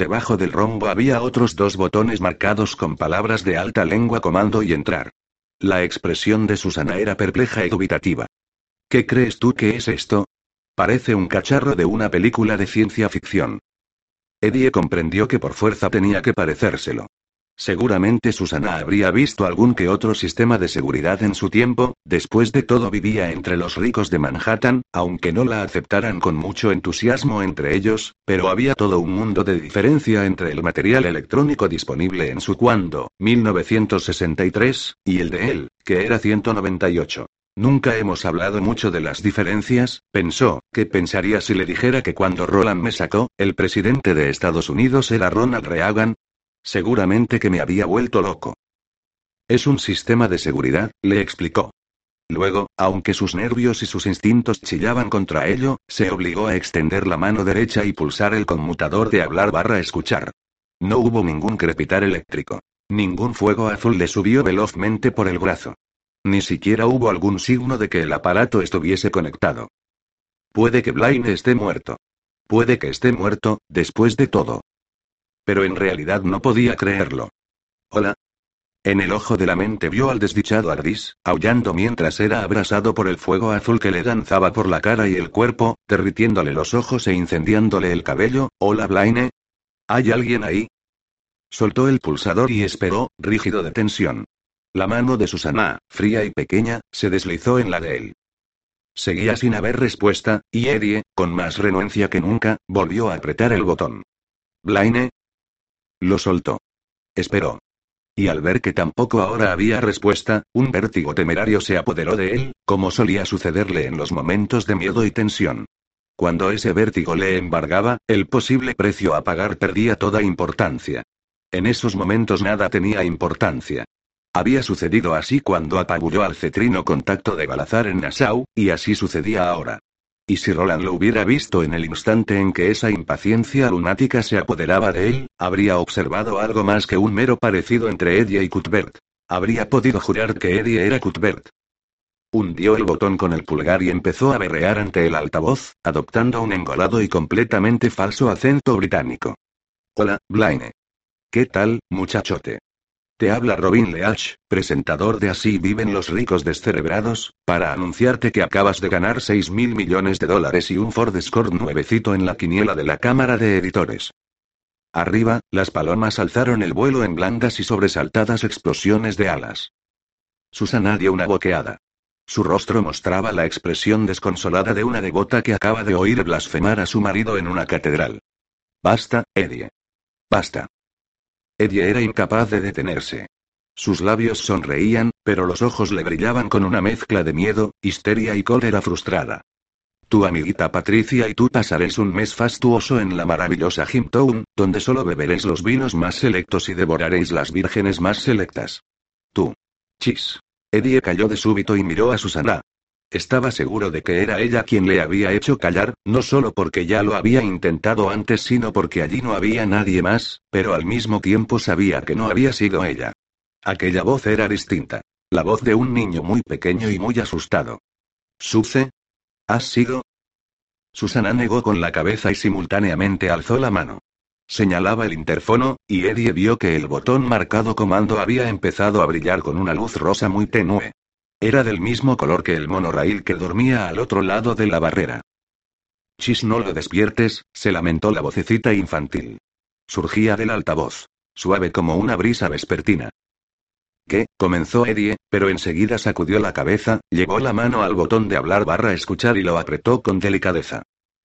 Debajo del rombo había otros dos botones marcados con palabras de alta lengua comando y entrar. La expresión de Susana era perpleja y dubitativa. ¿Qué crees tú que es esto? Parece un cacharro de una película de ciencia ficción. Eddie comprendió que por fuerza tenía que parecérselo. Seguramente Susana habría visto algún que otro sistema de seguridad en su tiempo, después de todo vivía entre los ricos de Manhattan, aunque no la aceptaran con mucho entusiasmo entre ellos, pero había todo un mundo de diferencia entre el material electrónico disponible en su cuando, 1963, y el de él, que era 198. Nunca hemos hablado mucho de las diferencias, pensó, ¿qué pensaría si le dijera que cuando Roland me sacó, el presidente de Estados Unidos era Ronald Reagan? Seguramente que me había vuelto loco. Es un sistema de seguridad, le explicó. Luego, aunque sus nervios y sus instintos chillaban contra ello, se obligó a extender la mano derecha y pulsar el conmutador de hablar barra escuchar. No hubo ningún crepitar eléctrico. Ningún fuego azul le subió velozmente por el brazo. Ni siquiera hubo algún signo de que el aparato estuviese conectado. Puede que Blaine esté muerto. Puede que esté muerto, después de todo. Pero en realidad no podía creerlo. Hola. En el ojo de la mente vio al desdichado Ardis, aullando mientras era abrasado por el fuego azul que le danzaba por la cara y el cuerpo, derritiéndole los ojos e incendiándole el cabello. Hola Blaine. ¿Hay alguien ahí? Soltó el pulsador y esperó, rígido de tensión. La mano de Susana, fría y pequeña, se deslizó en la de él. Seguía sin haber respuesta, y Eddie, con más renuencia que nunca, volvió a apretar el botón. Blaine, lo soltó. Esperó. Y al ver que tampoco ahora había respuesta, un vértigo temerario se apoderó de él, como solía sucederle en los momentos de miedo y tensión. Cuando ese vértigo le embargaba, el posible precio a pagar perdía toda importancia. En esos momentos nada tenía importancia. Había sucedido así cuando apabulló al cetrino contacto de Balazar en Nassau, y así sucedía ahora. Y si Roland lo hubiera visto en el instante en que esa impaciencia lunática se apoderaba de él, habría observado algo más que un mero parecido entre Eddie y Cuthbert. Habría podido jurar que Eddie era Cuthbert. Hundió el botón con el pulgar y empezó a berrear ante el altavoz, adoptando un engolado y completamente falso acento británico. Hola, Blaine. ¿Qué tal, muchachote? Te habla Robin Leach, presentador de Así viven los ricos descerebrados, para anunciarte que acabas de ganar 6 mil millones de dólares y un Ford Escort nuevecito en la quiniela de la Cámara de Editores. Arriba, las palomas alzaron el vuelo en blandas y sobresaltadas explosiones de alas. Susana dio una boqueada. Su rostro mostraba la expresión desconsolada de una devota que acaba de oír blasfemar a su marido en una catedral. Basta, Eddie. Basta. Eddie era incapaz de detenerse. Sus labios sonreían, pero los ojos le brillaban con una mezcla de miedo, histeria y cólera frustrada. Tu amiguita Patricia y tú pasaréis un mes fastuoso en la maravillosa Jimtown, donde solo beberéis los vinos más selectos y devoraréis las vírgenes más selectas. Tú. Chis. Eddie cayó de súbito y miró a Susana. Estaba seguro de que era ella quien le había hecho callar, no solo porque ya lo había intentado antes, sino porque allí no había nadie más, pero al mismo tiempo sabía que no había sido ella. Aquella voz era distinta. La voz de un niño muy pequeño y muy asustado. ¿Suce? ¿Has sido? Susana negó con la cabeza y simultáneamente alzó la mano. Señalaba el interfono, y Eddie vio que el botón marcado comando había empezado a brillar con una luz rosa muy tenue. Era del mismo color que el monorail que dormía al otro lado de la barrera. Chis, no lo despiertes, se lamentó la vocecita infantil. Surgía del altavoz. Suave como una brisa vespertina. ¿Qué? comenzó Eddie, pero enseguida sacudió la cabeza, llevó la mano al botón de hablar barra escuchar y lo apretó con delicadeza.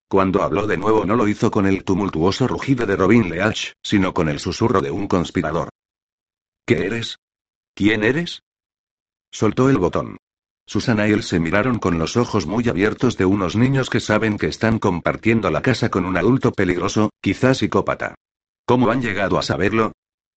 Cuando habló de nuevo no lo hizo con el tumultuoso rugido de Robin Leach, sino con el susurro de un conspirador. ¿Qué eres? ¿Quién eres? Soltó el botón. Susana y él se miraron con los ojos muy abiertos de unos niños que saben que están compartiendo la casa con un adulto peligroso, quizás psicópata. ¿Cómo han llegado a saberlo?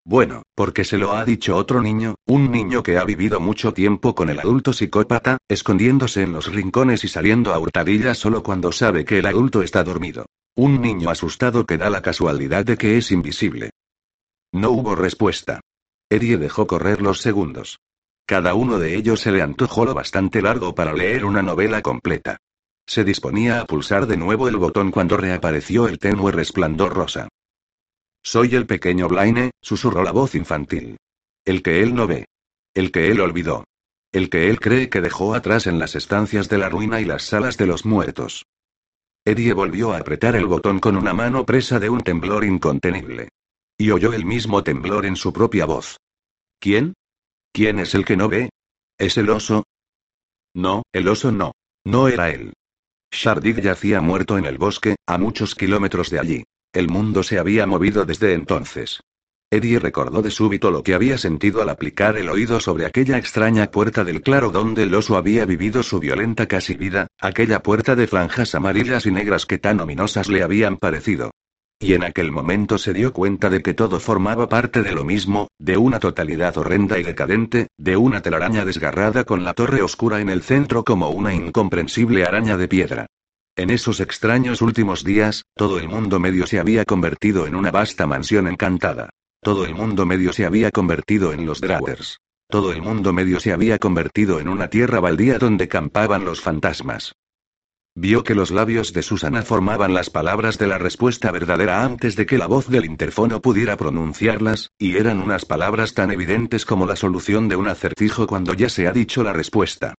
Bueno, porque se lo ha dicho otro niño, un niño que ha vivido mucho tiempo con el adulto psicópata, escondiéndose en los rincones y saliendo a hurtadillas solo cuando sabe que el adulto está dormido. Un niño asustado que da la casualidad de que es invisible. No hubo respuesta. Eddie dejó correr los segundos. Cada uno de ellos se le antojó lo bastante largo para leer una novela completa. Se disponía a pulsar de nuevo el botón cuando reapareció el tenue resplandor rosa. Soy el pequeño Blaine, susurró la voz infantil. El que él no ve. El que él olvidó. El que él cree que dejó atrás en las estancias de la ruina y las salas de los muertos. Eddie volvió a apretar el botón con una mano presa de un temblor incontenible. Y oyó el mismo temblor en su propia voz. ¿Quién? ¿Quién es el que no ve? ¿Es el oso? No, el oso no. No era él. Shardik yacía muerto en el bosque, a muchos kilómetros de allí. El mundo se había movido desde entonces. Eddie recordó de súbito lo que había sentido al aplicar el oído sobre aquella extraña puerta del claro donde el oso había vivido su violenta casi vida, aquella puerta de franjas amarillas y negras que tan ominosas le habían parecido. Y en aquel momento se dio cuenta de que todo formaba parte de lo mismo, de una totalidad horrenda y decadente, de una telaraña desgarrada con la torre oscura en el centro como una incomprensible araña de piedra. En esos extraños últimos días, todo el mundo medio se había convertido en una vasta mansión encantada. Todo el mundo medio se había convertido en los Drawers. Todo el mundo medio se había convertido en una tierra baldía donde campaban los fantasmas. Vio que los labios de Susana formaban las palabras de la respuesta verdadera antes de que la voz del interfono pudiera pronunciarlas, y eran unas palabras tan evidentes como la solución de un acertijo cuando ya se ha dicho la respuesta.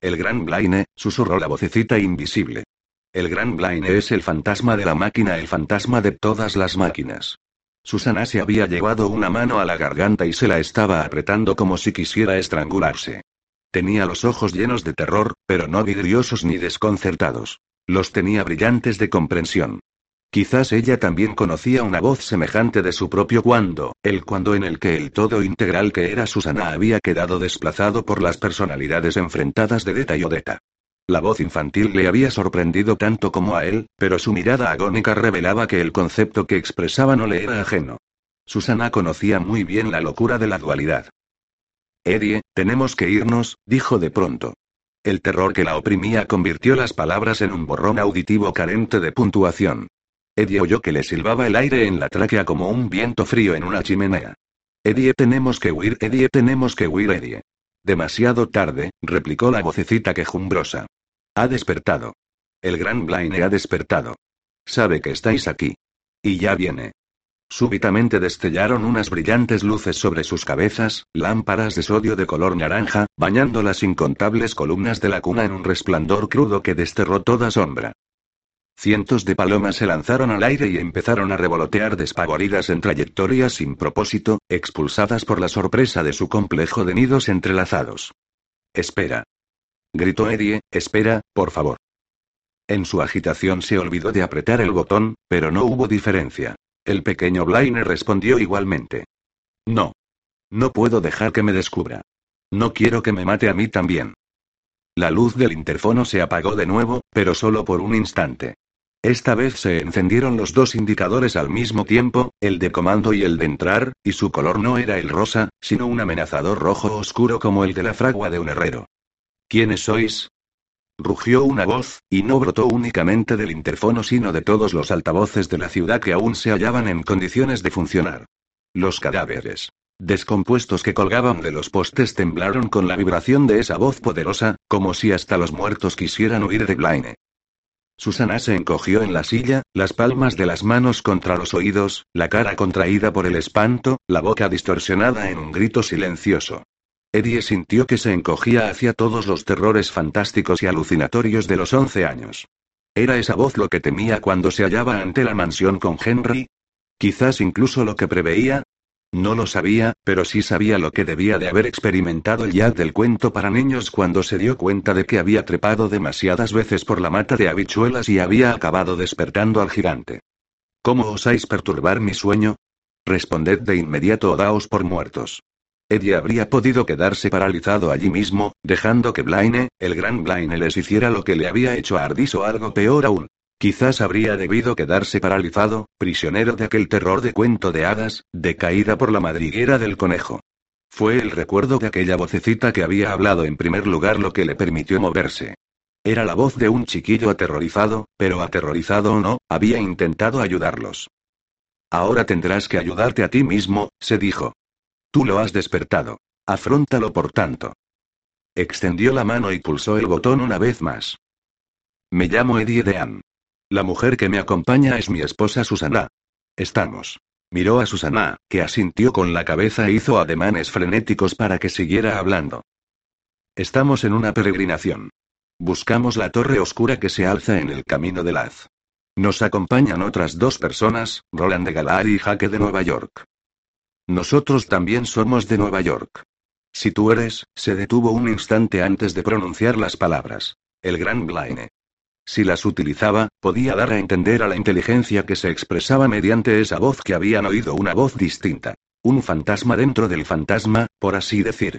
El gran Blaine, susurró la vocecita invisible. El gran Blaine es el fantasma de la máquina, el fantasma de todas las máquinas. Susana se había llevado una mano a la garganta y se la estaba apretando como si quisiera estrangularse. Tenía los ojos llenos de terror, pero no vidriosos ni desconcertados. Los tenía brillantes de comprensión. Quizás ella también conocía una voz semejante de su propio cuando, el cuando en el que el todo integral que era Susana había quedado desplazado por las personalidades enfrentadas de Deta y Odeta. La voz infantil le había sorprendido tanto como a él, pero su mirada agónica revelaba que el concepto que expresaba no le era ajeno. Susana conocía muy bien la locura de la dualidad. Eddie, tenemos que irnos, dijo de pronto. El terror que la oprimía convirtió las palabras en un borrón auditivo carente de puntuación. Eddie oyó que le silbaba el aire en la tráquea como un viento frío en una chimenea. Eddie, tenemos que huir, Eddie, tenemos que huir, Eddie. Demasiado tarde, replicó la vocecita quejumbrosa. Ha despertado. El gran Blaine ha despertado. Sabe que estáis aquí. Y ya viene. Súbitamente destellaron unas brillantes luces sobre sus cabezas, lámparas de sodio de color naranja, bañando las incontables columnas de la cuna en un resplandor crudo que desterró toda sombra. Cientos de palomas se lanzaron al aire y empezaron a revolotear despavoridas en trayectorias sin propósito, expulsadas por la sorpresa de su complejo de nidos entrelazados. Espera. Gritó Eddie, espera, por favor. En su agitación se olvidó de apretar el botón, pero no hubo diferencia. El pequeño Blaine respondió igualmente. No. No puedo dejar que me descubra. No quiero que me mate a mí también. La luz del interfono se apagó de nuevo, pero solo por un instante. Esta vez se encendieron los dos indicadores al mismo tiempo, el de comando y el de entrar, y su color no era el rosa, sino un amenazador rojo oscuro como el de la fragua de un herrero. ¿Quiénes sois? Rugió una voz, y no brotó únicamente del interfono sino de todos los altavoces de la ciudad que aún se hallaban en condiciones de funcionar. Los cadáveres descompuestos que colgaban de los postes temblaron con la vibración de esa voz poderosa, como si hasta los muertos quisieran huir de Blaine. Susana se encogió en la silla, las palmas de las manos contra los oídos, la cara contraída por el espanto, la boca distorsionada en un grito silencioso. Eddie sintió que se encogía hacia todos los terrores fantásticos y alucinatorios de los once años. ¿Era esa voz lo que temía cuando se hallaba ante la mansión con Henry? Quizás incluso lo que preveía. No lo sabía, pero sí sabía lo que debía de haber experimentado el Yad del cuento para niños cuando se dio cuenta de que había trepado demasiadas veces por la mata de habichuelas y había acabado despertando al gigante. ¿Cómo osáis perturbar mi sueño? Responded de inmediato o daos por muertos. Eddie habría podido quedarse paralizado allí mismo, dejando que Blaine, el gran Blaine, les hiciera lo que le había hecho a Ardis o algo peor aún. Quizás habría debido quedarse paralizado, prisionero de aquel terror de cuento de hadas, de caída por la madriguera del conejo. Fue el recuerdo de aquella vocecita que había hablado en primer lugar lo que le permitió moverse. Era la voz de un chiquillo aterrorizado, pero aterrorizado o no, había intentado ayudarlos. Ahora tendrás que ayudarte a ti mismo, se dijo. Tú lo has despertado. Afróntalo por tanto. Extendió la mano y pulsó el botón una vez más. Me llamo Eddie Dean. La mujer que me acompaña es mi esposa Susana. Estamos. Miró a Susana, que asintió con la cabeza e hizo ademanes frenéticos para que siguiera hablando. Estamos en una peregrinación. Buscamos la torre oscura que se alza en el camino de Laz. Nos acompañan otras dos personas, Roland de Galar y Jaque de Nueva York. Nosotros también somos de Nueva York. Si tú eres, se detuvo un instante antes de pronunciar las palabras. El gran Blaine. Si las utilizaba, podía dar a entender a la inteligencia que se expresaba mediante esa voz que habían oído una voz distinta. Un fantasma dentro del fantasma, por así decir.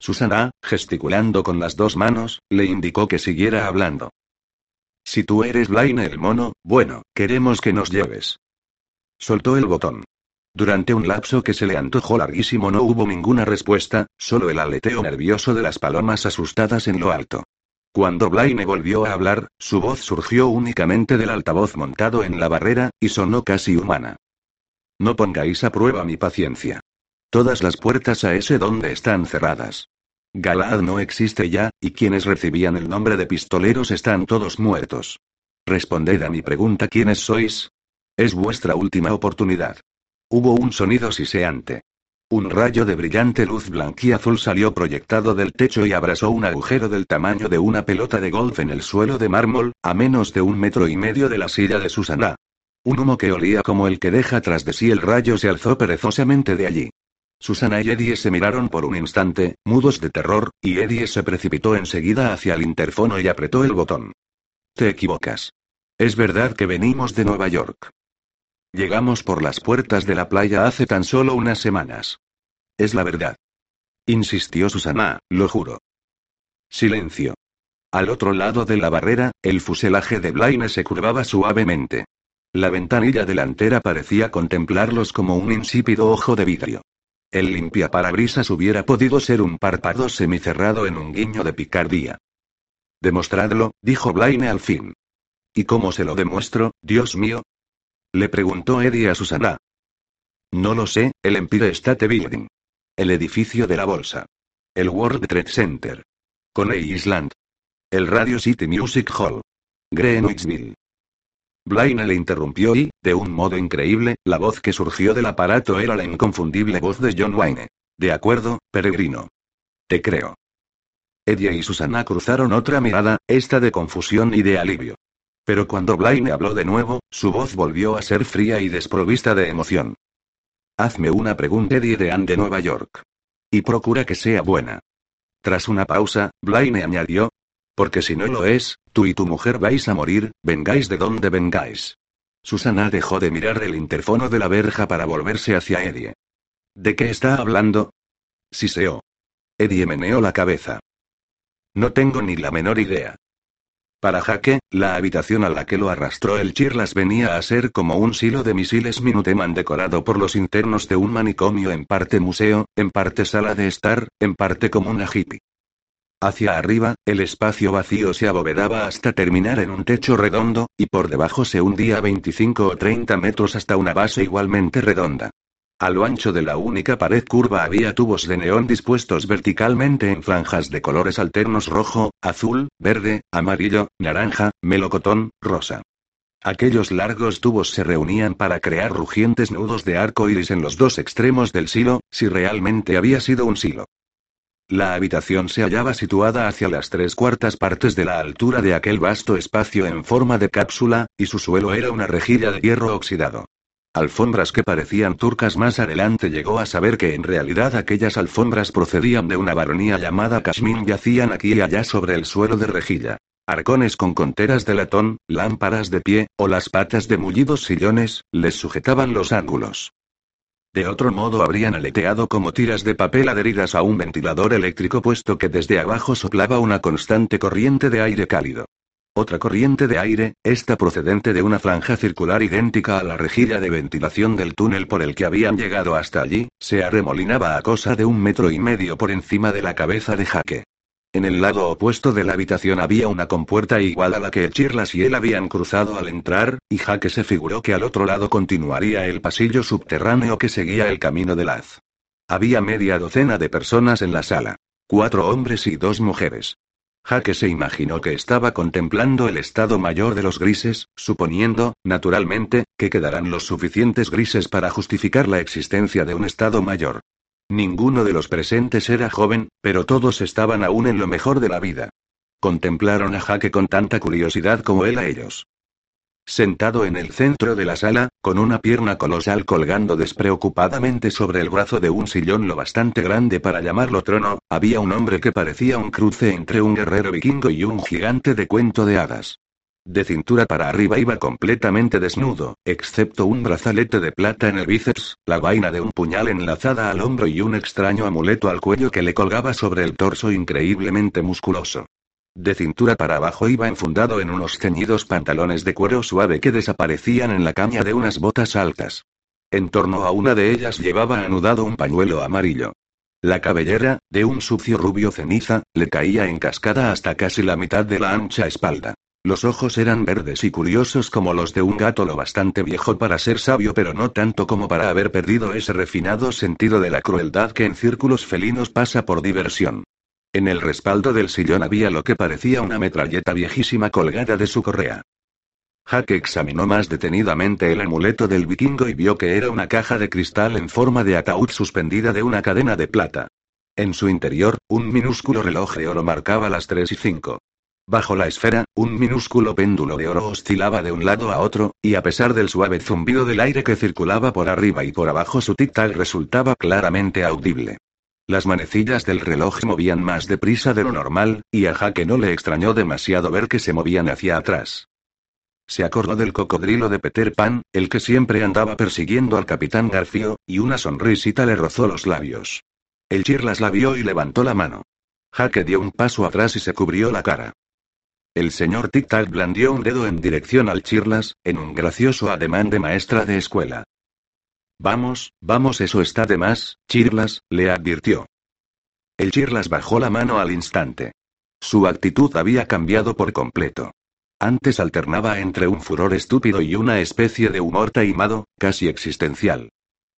Susana, gesticulando con las dos manos, le indicó que siguiera hablando. Si tú eres Blaine el mono, bueno, queremos que nos lleves. Soltó el botón. Durante un lapso que se le antojó larguísimo no hubo ninguna respuesta, solo el aleteo nervioso de las palomas asustadas en lo alto. Cuando Blaine volvió a hablar, su voz surgió únicamente del altavoz montado en la barrera, y sonó casi humana. No pongáis a prueba mi paciencia. Todas las puertas a ese donde están cerradas. Galad no existe ya, y quienes recibían el nombre de pistoleros están todos muertos. Responded a mi pregunta ¿quiénes sois? Es vuestra última oportunidad. Hubo un sonido siseante. Un rayo de brillante luz blanquiazul salió proyectado del techo y abrasó un agujero del tamaño de una pelota de golf en el suelo de mármol, a menos de un metro y medio de la silla de Susana. Un humo que olía como el que deja tras de sí el rayo se alzó perezosamente de allí. Susana y Eddie se miraron por un instante, mudos de terror, y Eddie se precipitó enseguida hacia el interfono y apretó el botón. Te equivocas. Es verdad que venimos de Nueva York. Llegamos por las puertas de la playa hace tan solo unas semanas. Es la verdad. Insistió Susana, lo juro. Silencio. Al otro lado de la barrera, el fuselaje de Blaine se curvaba suavemente. La ventanilla delantera parecía contemplarlos como un insípido ojo de vidrio. El limpiaparabrisas hubiera podido ser un párpado semicerrado en un guiño de picardía. Demostradlo, dijo Blaine al fin. ¿Y cómo se lo demuestro, Dios mío? Le preguntó Eddie a Susana. No lo sé, el Empire State Building. El edificio de la bolsa. El World Trade Center. Coney Island. El Radio City Music Hall. Greenwichville. Blaine le interrumpió y, de un modo increíble, la voz que surgió del aparato era la inconfundible voz de John Wayne. De acuerdo, peregrino. Te creo. Eddie y Susana cruzaron otra mirada, esta de confusión y de alivio. Pero cuando Blaine habló de nuevo, su voz volvió a ser fría y desprovista de emoción. Hazme una pregunta Eddie de Anne de Nueva York. Y procura que sea buena. Tras una pausa, Blaine añadió. Porque si no lo es, tú y tu mujer vais a morir, vengáis de donde vengáis. Susana dejó de mirar el interfono de la verja para volverse hacia Eddie. ¿De qué está hablando? Siseó. Eddie meneó la cabeza. No tengo ni la menor idea. Para Jaque, la habitación a la que lo arrastró el Chirlas venía a ser como un silo de misiles Minuteman decorado por los internos de un manicomio en parte museo, en parte sala de estar, en parte como una hippie. Hacia arriba, el espacio vacío se abovedaba hasta terminar en un techo redondo, y por debajo se hundía 25 o 30 metros hasta una base igualmente redonda. A lo ancho de la única pared curva había tubos de neón dispuestos verticalmente en franjas de colores alternos rojo, azul, verde, amarillo, naranja, melocotón, rosa. Aquellos largos tubos se reunían para crear rugientes nudos de arco iris en los dos extremos del silo, si realmente había sido un silo. La habitación se hallaba situada hacia las tres cuartas partes de la altura de aquel vasto espacio en forma de cápsula, y su suelo era una rejilla de hierro oxidado alfombras que parecían turcas más adelante llegó a saber que en realidad aquellas alfombras procedían de una baronía llamada Kashmir y yacían aquí y allá sobre el suelo de rejilla. Arcones con conteras de latón, lámparas de pie, o las patas de mullidos sillones, les sujetaban los ángulos. De otro modo habrían aleteado como tiras de papel adheridas a un ventilador eléctrico puesto que desde abajo soplaba una constante corriente de aire cálido. Otra corriente de aire, esta procedente de una franja circular idéntica a la rejilla de ventilación del túnel por el que habían llegado hasta allí, se arremolinaba a cosa de un metro y medio por encima de la cabeza de Jaque. En el lado opuesto de la habitación había una compuerta igual a la que Chirlas y él habían cruzado al entrar, y Jaque se figuró que al otro lado continuaría el pasillo subterráneo que seguía el camino de Laz. Había media docena de personas en la sala. Cuatro hombres y dos mujeres. Jaque se imaginó que estaba contemplando el estado mayor de los grises, suponiendo, naturalmente, que quedarán los suficientes grises para justificar la existencia de un estado mayor. Ninguno de los presentes era joven, pero todos estaban aún en lo mejor de la vida. Contemplaron a Jaque con tanta curiosidad como él a ellos. Sentado en el centro de la sala, con una pierna colosal colgando despreocupadamente sobre el brazo de un sillón lo bastante grande para llamarlo trono, había un hombre que parecía un cruce entre un guerrero vikingo y un gigante de cuento de hadas. De cintura para arriba iba completamente desnudo, excepto un brazalete de plata en el bíceps, la vaina de un puñal enlazada al hombro y un extraño amuleto al cuello que le colgaba sobre el torso increíblemente musculoso. De cintura para abajo iba enfundado en unos ceñidos pantalones de cuero suave que desaparecían en la caña de unas botas altas. En torno a una de ellas llevaba anudado un pañuelo amarillo. La cabellera, de un sucio rubio ceniza, le caía en cascada hasta casi la mitad de la ancha espalda. Los ojos eran verdes y curiosos como los de un gato lo bastante viejo para ser sabio pero no tanto como para haber perdido ese refinado sentido de la crueldad que en círculos felinos pasa por diversión. En el respaldo del sillón había lo que parecía una metralleta viejísima colgada de su correa. Jack examinó más detenidamente el amuleto del vikingo y vio que era una caja de cristal en forma de ataúd suspendida de una cadena de plata. En su interior, un minúsculo reloj de oro marcaba las 3 y 5. Bajo la esfera, un minúsculo péndulo de oro oscilaba de un lado a otro, y a pesar del suave zumbido del aire que circulaba por arriba y por abajo su tic-tac resultaba claramente audible. Las manecillas del reloj movían más deprisa de lo normal, y a Jaque no le extrañó demasiado ver que se movían hacia atrás. Se acordó del cocodrilo de Peter Pan, el que siempre andaba persiguiendo al capitán Garfio, y una sonrisita le rozó los labios. El Chirlas la vio y levantó la mano. Jaque dio un paso atrás y se cubrió la cara. El señor Tic-Tac blandió un dedo en dirección al Chirlas, en un gracioso ademán de maestra de escuela. Vamos, vamos, eso está de más, Chirlas, le advirtió. El Chirlas bajó la mano al instante. Su actitud había cambiado por completo. Antes alternaba entre un furor estúpido y una especie de humor taimado, casi existencial.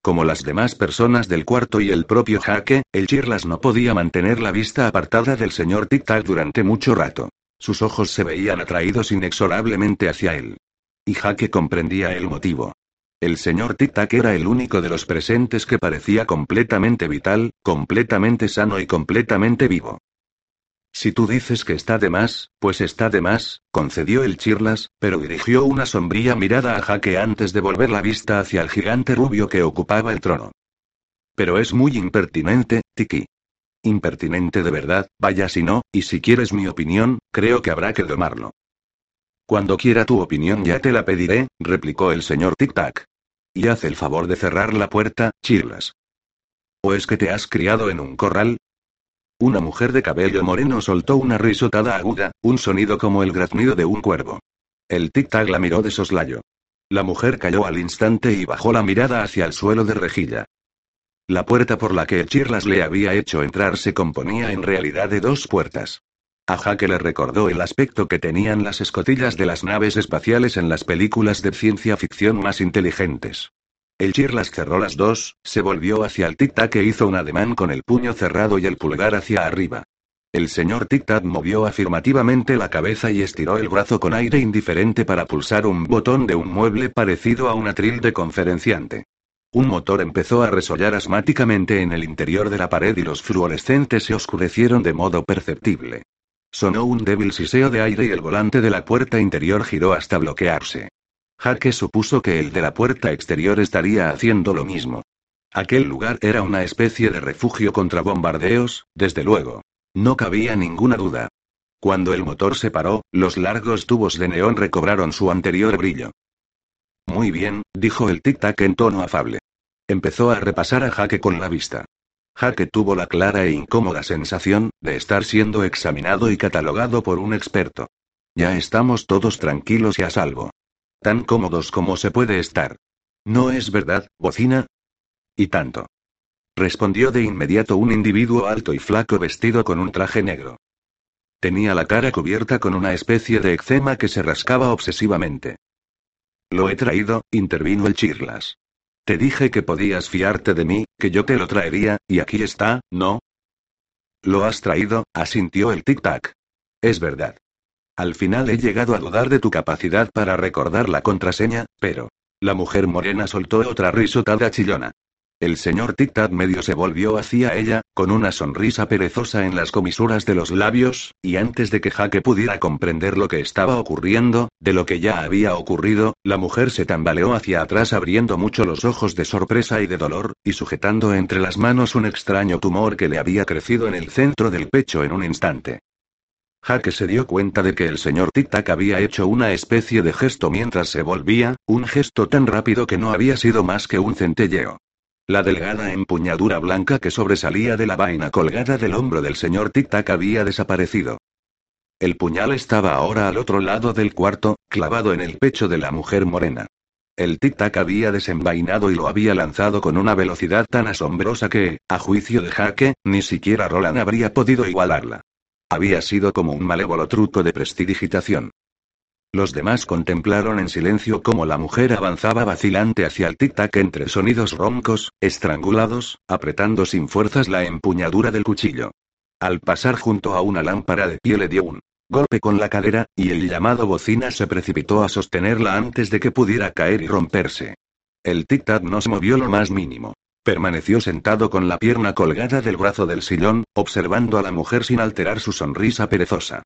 Como las demás personas del cuarto y el propio Jaque, el Chirlas no podía mantener la vista apartada del señor Tic-Tac durante mucho rato. Sus ojos se veían atraídos inexorablemente hacia él. Y Jaque comprendía el motivo. El señor Tic-Tac era el único de los presentes que parecía completamente vital, completamente sano y completamente vivo. Si tú dices que está de más, pues está de más, concedió el Chirlas, pero dirigió una sombría mirada a Jaque antes de volver la vista hacia el gigante rubio que ocupaba el trono. Pero es muy impertinente, Tiki. Impertinente de verdad, vaya si no, y si quieres mi opinión, creo que habrá que domarlo. Cuando quiera tu opinión ya te la pediré, replicó el señor Tic-Tac. Y haz el favor de cerrar la puerta, Chirlas. ¿O es que te has criado en un corral? Una mujer de cabello moreno soltó una risotada aguda, un sonido como el graznido de un cuervo. El tic-tac la miró de soslayo. La mujer cayó al instante y bajó la mirada hacia el suelo de rejilla. La puerta por la que Chirlas le había hecho entrar se componía en realidad de dos puertas. A Jaque le recordó el aspecto que tenían las escotillas de las naves espaciales en las películas de ciencia ficción más inteligentes. El Chirlas cerró las dos, se volvió hacia el Tic-Tac e hizo un ademán con el puño cerrado y el pulgar hacia arriba. El señor Tic-Tac movió afirmativamente la cabeza y estiró el brazo con aire indiferente para pulsar un botón de un mueble parecido a un atril de conferenciante. Un motor empezó a resollar asmáticamente en el interior de la pared y los fluorescentes se oscurecieron de modo perceptible. Sonó un débil siseo de aire y el volante de la puerta interior giró hasta bloquearse. Jaque supuso que el de la puerta exterior estaría haciendo lo mismo. Aquel lugar era una especie de refugio contra bombardeos, desde luego. No cabía ninguna duda. Cuando el motor se paró, los largos tubos de neón recobraron su anterior brillo. Muy bien, dijo el tic-tac en tono afable. Empezó a repasar a Jaque con la vista. Jaque tuvo la clara e incómoda sensación de estar siendo examinado y catalogado por un experto. Ya estamos todos tranquilos y a salvo. Tan cómodos como se puede estar. ¿No es verdad, bocina? Y tanto. Respondió de inmediato un individuo alto y flaco vestido con un traje negro. Tenía la cara cubierta con una especie de eczema que se rascaba obsesivamente. Lo he traído, intervino el Chirlas. Te dije que podías fiarte de mí, que yo te lo traería, y aquí está, ¿no? Lo has traído, asintió el tic-tac. Es verdad. Al final he llegado a dudar de tu capacidad para recordar la contraseña, pero... La mujer morena soltó otra risotada chillona. El señor Tic-Tac medio se volvió hacia ella, con una sonrisa perezosa en las comisuras de los labios, y antes de que Jaque pudiera comprender lo que estaba ocurriendo, de lo que ya había ocurrido, la mujer se tambaleó hacia atrás abriendo mucho los ojos de sorpresa y de dolor, y sujetando entre las manos un extraño tumor que le había crecido en el centro del pecho en un instante. Jaque se dio cuenta de que el señor Tic-Tac había hecho una especie de gesto mientras se volvía, un gesto tan rápido que no había sido más que un centelleo. La delgada empuñadura blanca que sobresalía de la vaina colgada del hombro del señor Tic-Tac había desaparecido. El puñal estaba ahora al otro lado del cuarto, clavado en el pecho de la mujer morena. El tic-tac había desenvainado y lo había lanzado con una velocidad tan asombrosa que, a juicio de Jaque, ni siquiera Roland habría podido igualarla. Había sido como un malévolo truco de prestidigitación. Los demás contemplaron en silencio cómo la mujer avanzaba vacilante hacia el tic-tac entre sonidos roncos, estrangulados, apretando sin fuerzas la empuñadura del cuchillo. Al pasar junto a una lámpara de pie le dio un golpe con la cadera, y el llamado bocina se precipitó a sostenerla antes de que pudiera caer y romperse. El tic-tac no se movió lo más mínimo. Permaneció sentado con la pierna colgada del brazo del sillón, observando a la mujer sin alterar su sonrisa perezosa.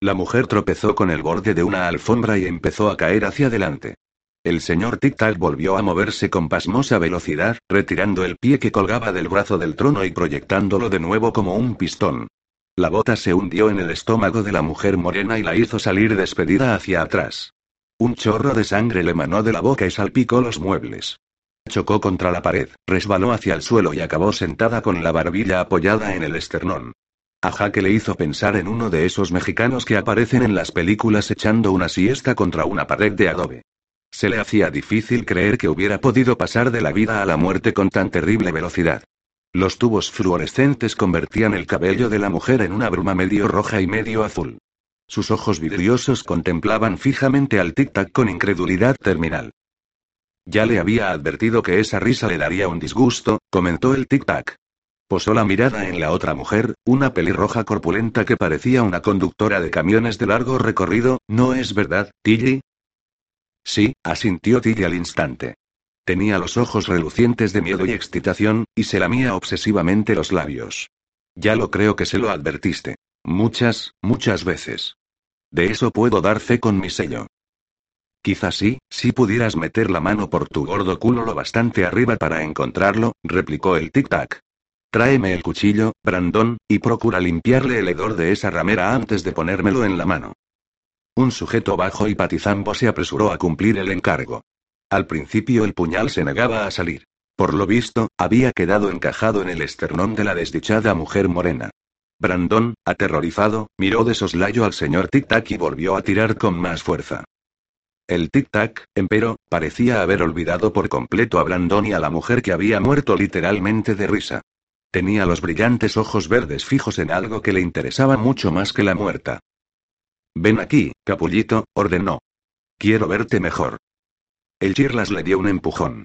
La mujer tropezó con el borde de una alfombra y empezó a caer hacia adelante. El señor Tic-Tac volvió a moverse con pasmosa velocidad, retirando el pie que colgaba del brazo del trono y proyectándolo de nuevo como un pistón. La bota se hundió en el estómago de la mujer morena y la hizo salir despedida hacia atrás. Un chorro de sangre le manó de la boca y salpicó los muebles. Chocó contra la pared, resbaló hacia el suelo y acabó sentada con la barbilla apoyada en el esternón. A Jaque le hizo pensar en uno de esos mexicanos que aparecen en las películas echando una siesta contra una pared de adobe. Se le hacía difícil creer que hubiera podido pasar de la vida a la muerte con tan terrible velocidad. Los tubos fluorescentes convertían el cabello de la mujer en una bruma medio roja y medio azul. Sus ojos vidriosos contemplaban fijamente al tic-tac con incredulidad terminal. Ya le había advertido que esa risa le daría un disgusto, comentó el tic-tac. Posó la mirada en la otra mujer, una pelirroja corpulenta que parecía una conductora de camiones de largo recorrido, ¿no es verdad, Tilly? Sí, asintió Tilly al instante. Tenía los ojos relucientes de miedo y excitación, y se lamía obsesivamente los labios. Ya lo creo que se lo advertiste. Muchas, muchas veces. De eso puedo dar fe con mi sello. Quizás sí, si pudieras meter la mano por tu gordo culo lo bastante arriba para encontrarlo, replicó el tic-tac. Tráeme el cuchillo, Brandon, y procura limpiarle el hedor de esa ramera antes de ponérmelo en la mano. Un sujeto bajo y patizambo se apresuró a cumplir el encargo. Al principio el puñal se negaba a salir. Por lo visto, había quedado encajado en el esternón de la desdichada mujer morena. Brandon, aterrorizado, miró de soslayo al señor Tic-Tac y volvió a tirar con más fuerza. El tic-tac, empero, parecía haber olvidado por completo a Brandon y a la mujer que había muerto literalmente de risa. Tenía los brillantes ojos verdes fijos en algo que le interesaba mucho más que la muerta. Ven aquí, capullito, ordenó. Quiero verte mejor. El Chirlas le dio un empujón.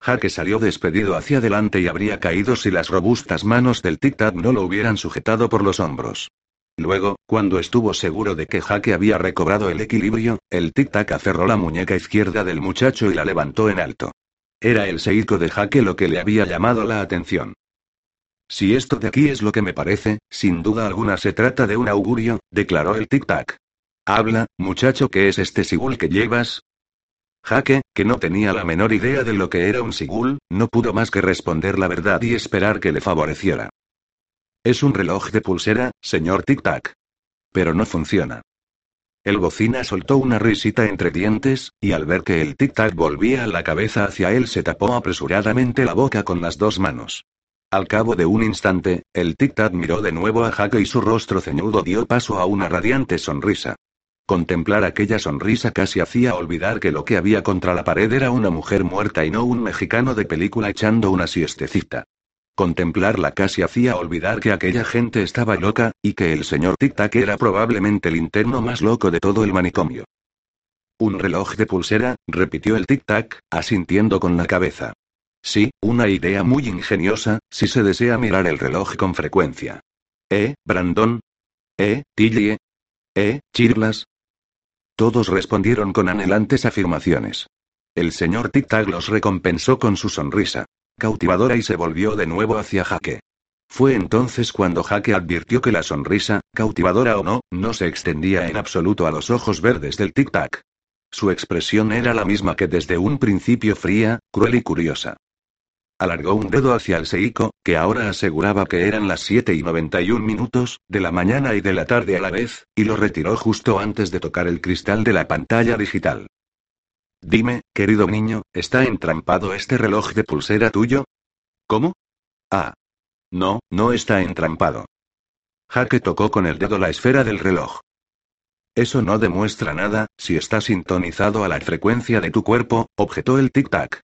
Jaque salió despedido hacia adelante y habría caído si las robustas manos del tic-tac no lo hubieran sujetado por los hombros. Luego, cuando estuvo seguro de que Jaque había recobrado el equilibrio, el tic-tac aferró la muñeca izquierda del muchacho y la levantó en alto. Era el seiko de Jaque lo que le había llamado la atención. Si esto de aquí es lo que me parece, sin duda alguna se trata de un augurio, declaró el tic-tac. Habla, muchacho, ¿qué es este sigul que llevas? Jaque, que no tenía la menor idea de lo que era un sigul, no pudo más que responder la verdad y esperar que le favoreciera. Es un reloj de pulsera, señor tic-tac. Pero no funciona. El bocina soltó una risita entre dientes, y al ver que el tic-tac volvía la cabeza hacia él se tapó apresuradamente la boca con las dos manos. Al cabo de un instante, el tic-tac miró de nuevo a Jaque y su rostro ceñudo dio paso a una radiante sonrisa. Contemplar aquella sonrisa casi hacía olvidar que lo que había contra la pared era una mujer muerta y no un mexicano de película echando una siestecita. Contemplarla casi hacía olvidar que aquella gente estaba loca, y que el señor Tic-Tac era probablemente el interno más loco de todo el manicomio. Un reloj de pulsera, repitió el Tic-Tac, asintiendo con la cabeza. Sí, una idea muy ingeniosa, si se desea mirar el reloj con frecuencia. ¿Eh, Brandon? ¿Eh, Tilly? ¿Eh, Chirlas? Todos respondieron con anhelantes afirmaciones. El señor Tic-Tac los recompensó con su sonrisa cautivadora y se volvió de nuevo hacia Jaque. Fue entonces cuando Jaque advirtió que la sonrisa, cautivadora o no, no se extendía en absoluto a los ojos verdes del tic-tac. Su expresión era la misma que desde un principio fría, cruel y curiosa. Alargó un dedo hacia el Seiko, que ahora aseguraba que eran las 7 y 91 minutos, de la mañana y de la tarde a la vez, y lo retiró justo antes de tocar el cristal de la pantalla digital. Dime, querido niño, ¿está entrampado este reloj de pulsera tuyo? ¿Cómo? Ah. No, no está entrampado. Jaque tocó con el dedo la esfera del reloj. Eso no demuestra nada, si está sintonizado a la frecuencia de tu cuerpo, objetó el tic-tac.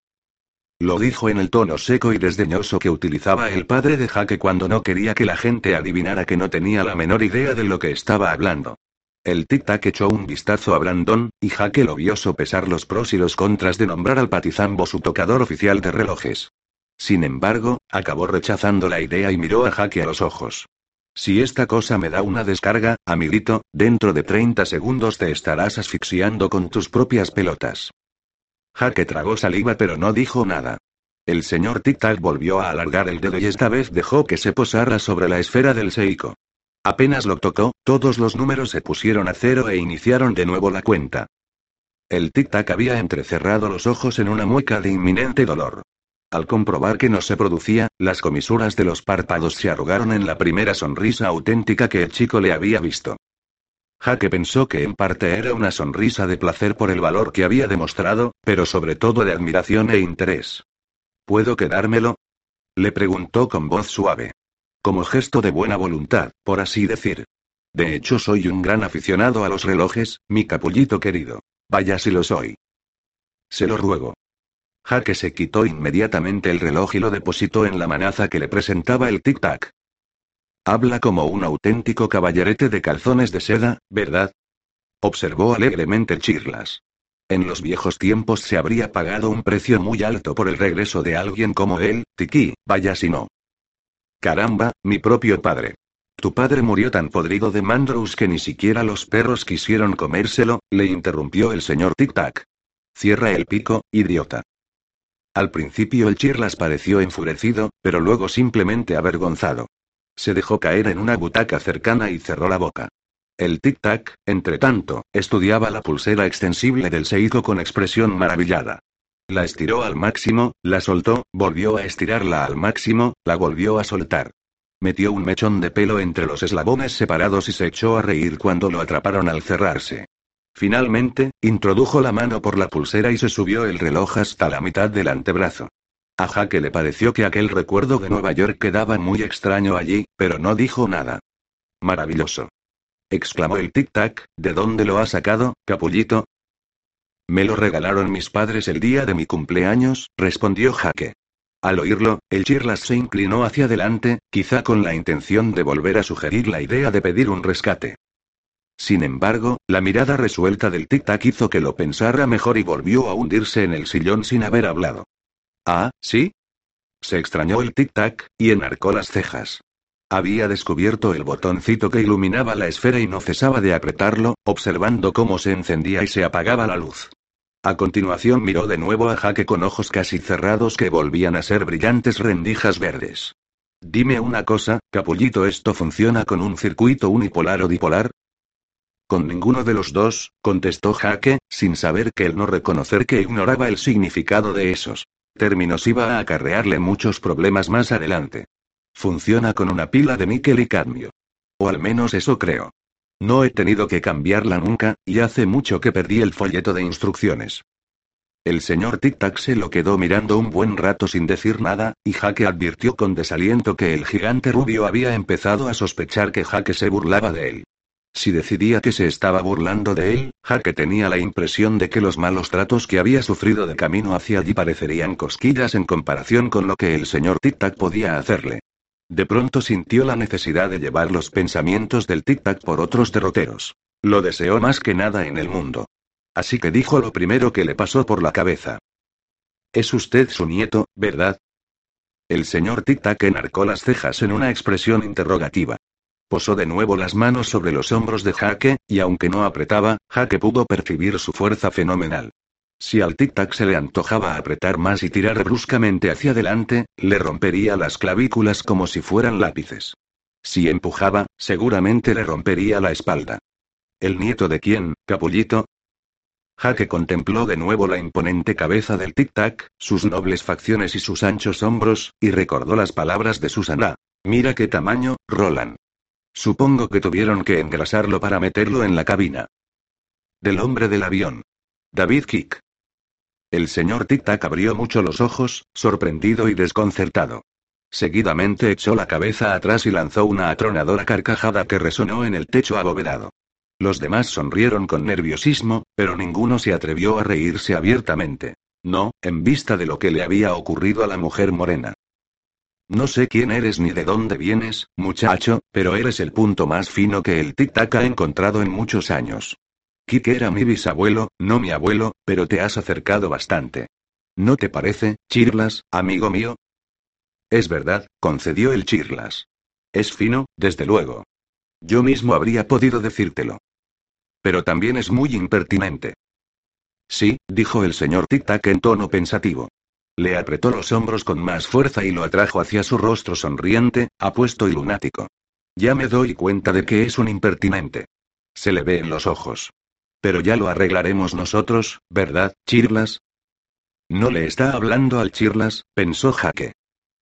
Lo dijo en el tono seco y desdeñoso que utilizaba el padre de Jaque cuando no quería que la gente adivinara que no tenía la menor idea de lo que estaba hablando. El tic-tac echó un vistazo a Brandon, y Jaque lo vio sopesar los pros y los contras de nombrar al patizambo su tocador oficial de relojes. Sin embargo, acabó rechazando la idea y miró a Jaque a los ojos. Si esta cosa me da una descarga, amiguito, dentro de 30 segundos te estarás asfixiando con tus propias pelotas. Jaque tragó saliva pero no dijo nada. El señor Tic-Tac volvió a alargar el dedo y esta vez dejó que se posara sobre la esfera del Seiko. Apenas lo tocó, todos los números se pusieron a cero e iniciaron de nuevo la cuenta. El tic-tac había entrecerrado los ojos en una mueca de inminente dolor. Al comprobar que no se producía, las comisuras de los párpados se arrugaron en la primera sonrisa auténtica que el chico le había visto. Jaque pensó que en parte era una sonrisa de placer por el valor que había demostrado, pero sobre todo de admiración e interés. ¿Puedo quedármelo? Le preguntó con voz suave. Como gesto de buena voluntad, por así decir. De hecho, soy un gran aficionado a los relojes, mi capullito querido. Vaya si lo soy. Se lo ruego. Jaque se quitó inmediatamente el reloj y lo depositó en la manaza que le presentaba el tic-tac. Habla como un auténtico caballerete de calzones de seda, ¿verdad? Observó alegremente Chirlas. En los viejos tiempos se habría pagado un precio muy alto por el regreso de alguien como él, Tiki, vaya si no. Caramba, mi propio padre. Tu padre murió tan podrido de Mandrous que ni siquiera los perros quisieron comérselo, le interrumpió el señor Tic-Tac. Cierra el pico, idiota. Al principio el Chirlas pareció enfurecido, pero luego simplemente avergonzado. Se dejó caer en una butaca cercana y cerró la boca. El tic-tac, entre tanto, estudiaba la pulsera extensible del Seiko con expresión maravillada. La estiró al máximo, la soltó, volvió a estirarla al máximo, la volvió a soltar. Metió un mechón de pelo entre los eslabones separados y se echó a reír cuando lo atraparon al cerrarse. Finalmente, introdujo la mano por la pulsera y se subió el reloj hasta la mitad del antebrazo. A Jaque le pareció que aquel recuerdo de Nueva York quedaba muy extraño allí, pero no dijo nada. Maravilloso. exclamó el tic-tac, ¿de dónde lo ha sacado, capullito? Me lo regalaron mis padres el día de mi cumpleaños, respondió Jaque. Al oírlo, el Chirlas se inclinó hacia adelante, quizá con la intención de volver a sugerir la idea de pedir un rescate. Sin embargo, la mirada resuelta del tic-tac hizo que lo pensara mejor y volvió a hundirse en el sillón sin haber hablado. Ah, ¿sí? Se extrañó el tic-tac, y enarcó las cejas. Había descubierto el botoncito que iluminaba la esfera y no cesaba de apretarlo, observando cómo se encendía y se apagaba la luz. A continuación miró de nuevo a Jaque con ojos casi cerrados que volvían a ser brillantes rendijas verdes. Dime una cosa, capullito, ¿esto funciona con un circuito unipolar o dipolar? Con ninguno de los dos, contestó Jaque, sin saber que el no reconocer que ignoraba el significado de esos términos iba a acarrearle muchos problemas más adelante. Funciona con una pila de níquel y cadmio. O al menos eso creo. No he tenido que cambiarla nunca, y hace mucho que perdí el folleto de instrucciones. El señor Tic-Tac se lo quedó mirando un buen rato sin decir nada, y Jaque advirtió con desaliento que el gigante rubio había empezado a sospechar que Jaque se burlaba de él. Si decidía que se estaba burlando de él, Jaque tenía la impresión de que los malos tratos que había sufrido de camino hacia allí parecerían cosquillas en comparación con lo que el señor Tic-Tac podía hacerle. De pronto sintió la necesidad de llevar los pensamientos del tic-tac por otros derroteros. Lo deseó más que nada en el mundo. Así que dijo lo primero que le pasó por la cabeza. Es usted su nieto, ¿verdad? El señor tic-tac enarcó las cejas en una expresión interrogativa. Posó de nuevo las manos sobre los hombros de Jaque, y aunque no apretaba, Jaque pudo percibir su fuerza fenomenal. Si al tic-tac se le antojaba apretar más y tirar bruscamente hacia adelante, le rompería las clavículas como si fueran lápices. Si empujaba, seguramente le rompería la espalda. ¿El nieto de quién, capullito? Jaque contempló de nuevo la imponente cabeza del tic-tac, sus nobles facciones y sus anchos hombros, y recordó las palabras de Susana. Mira qué tamaño, Roland. Supongo que tuvieron que engrasarlo para meterlo en la cabina. Del hombre del avión. David Kick. El señor Tic-Tac abrió mucho los ojos, sorprendido y desconcertado. Seguidamente echó la cabeza atrás y lanzó una atronadora carcajada que resonó en el techo abovedado. Los demás sonrieron con nerviosismo, pero ninguno se atrevió a reírse abiertamente. No, en vista de lo que le había ocurrido a la mujer morena. No sé quién eres ni de dónde vienes, muchacho, pero eres el punto más fino que el tic-tac ha encontrado en muchos años. Kike era mi bisabuelo, no mi abuelo, pero te has acercado bastante. ¿No te parece, Chirlas, amigo mío? Es verdad, concedió el Chirlas. Es fino, desde luego. Yo mismo habría podido decírtelo. Pero también es muy impertinente. Sí, dijo el señor Tic-Tac en tono pensativo. Le apretó los hombros con más fuerza y lo atrajo hacia su rostro sonriente, apuesto y lunático. Ya me doy cuenta de que es un impertinente. Se le ve en los ojos. Pero ya lo arreglaremos nosotros, ¿verdad, Chirlas? No le está hablando al Chirlas, pensó Jaque.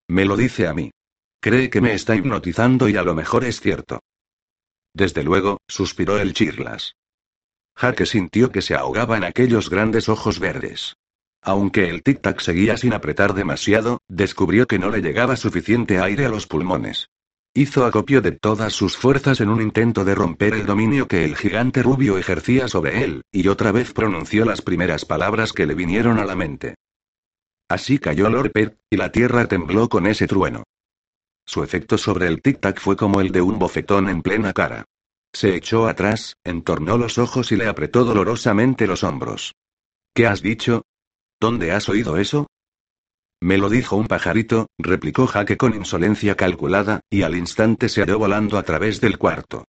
Me lo dice a mí. Cree que me está hipnotizando y a lo mejor es cierto. Desde luego, suspiró el Chirlas. Jaque sintió que se ahogaba en aquellos grandes ojos verdes. Aunque el tic-tac seguía sin apretar demasiado, descubrió que no le llegaba suficiente aire a los pulmones. Hizo acopio de todas sus fuerzas en un intento de romper el dominio que el gigante rubio ejercía sobre él, y otra vez pronunció las primeras palabras que le vinieron a la mente. Así cayó Lord y la tierra tembló con ese trueno. Su efecto sobre el tic-tac fue como el de un bofetón en plena cara. Se echó atrás, entornó los ojos y le apretó dolorosamente los hombros. ¿Qué has dicho? ¿Dónde has oído eso? Me lo dijo un pajarito, replicó Jaque con insolencia calculada, y al instante se halló volando a través del cuarto.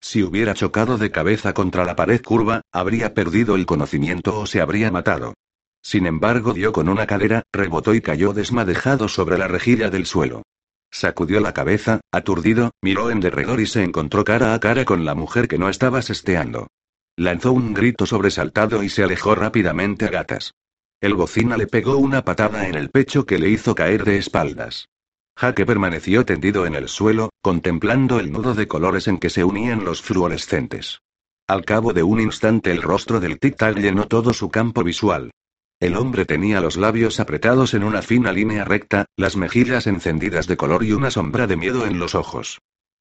Si hubiera chocado de cabeza contra la pared curva, habría perdido el conocimiento o se habría matado. Sin embargo, dio con una cadera, rebotó y cayó desmadejado sobre la rejilla del suelo. Sacudió la cabeza, aturdido, miró en derredor y se encontró cara a cara con la mujer que no estaba sesteando. Lanzó un grito sobresaltado y se alejó rápidamente a gatas. El bocina le pegó una patada en el pecho que le hizo caer de espaldas. Jaque permaneció tendido en el suelo, contemplando el nudo de colores en que se unían los fluorescentes. Al cabo de un instante el rostro del tic-tac llenó todo su campo visual. El hombre tenía los labios apretados en una fina línea recta, las mejillas encendidas de color y una sombra de miedo en los ojos.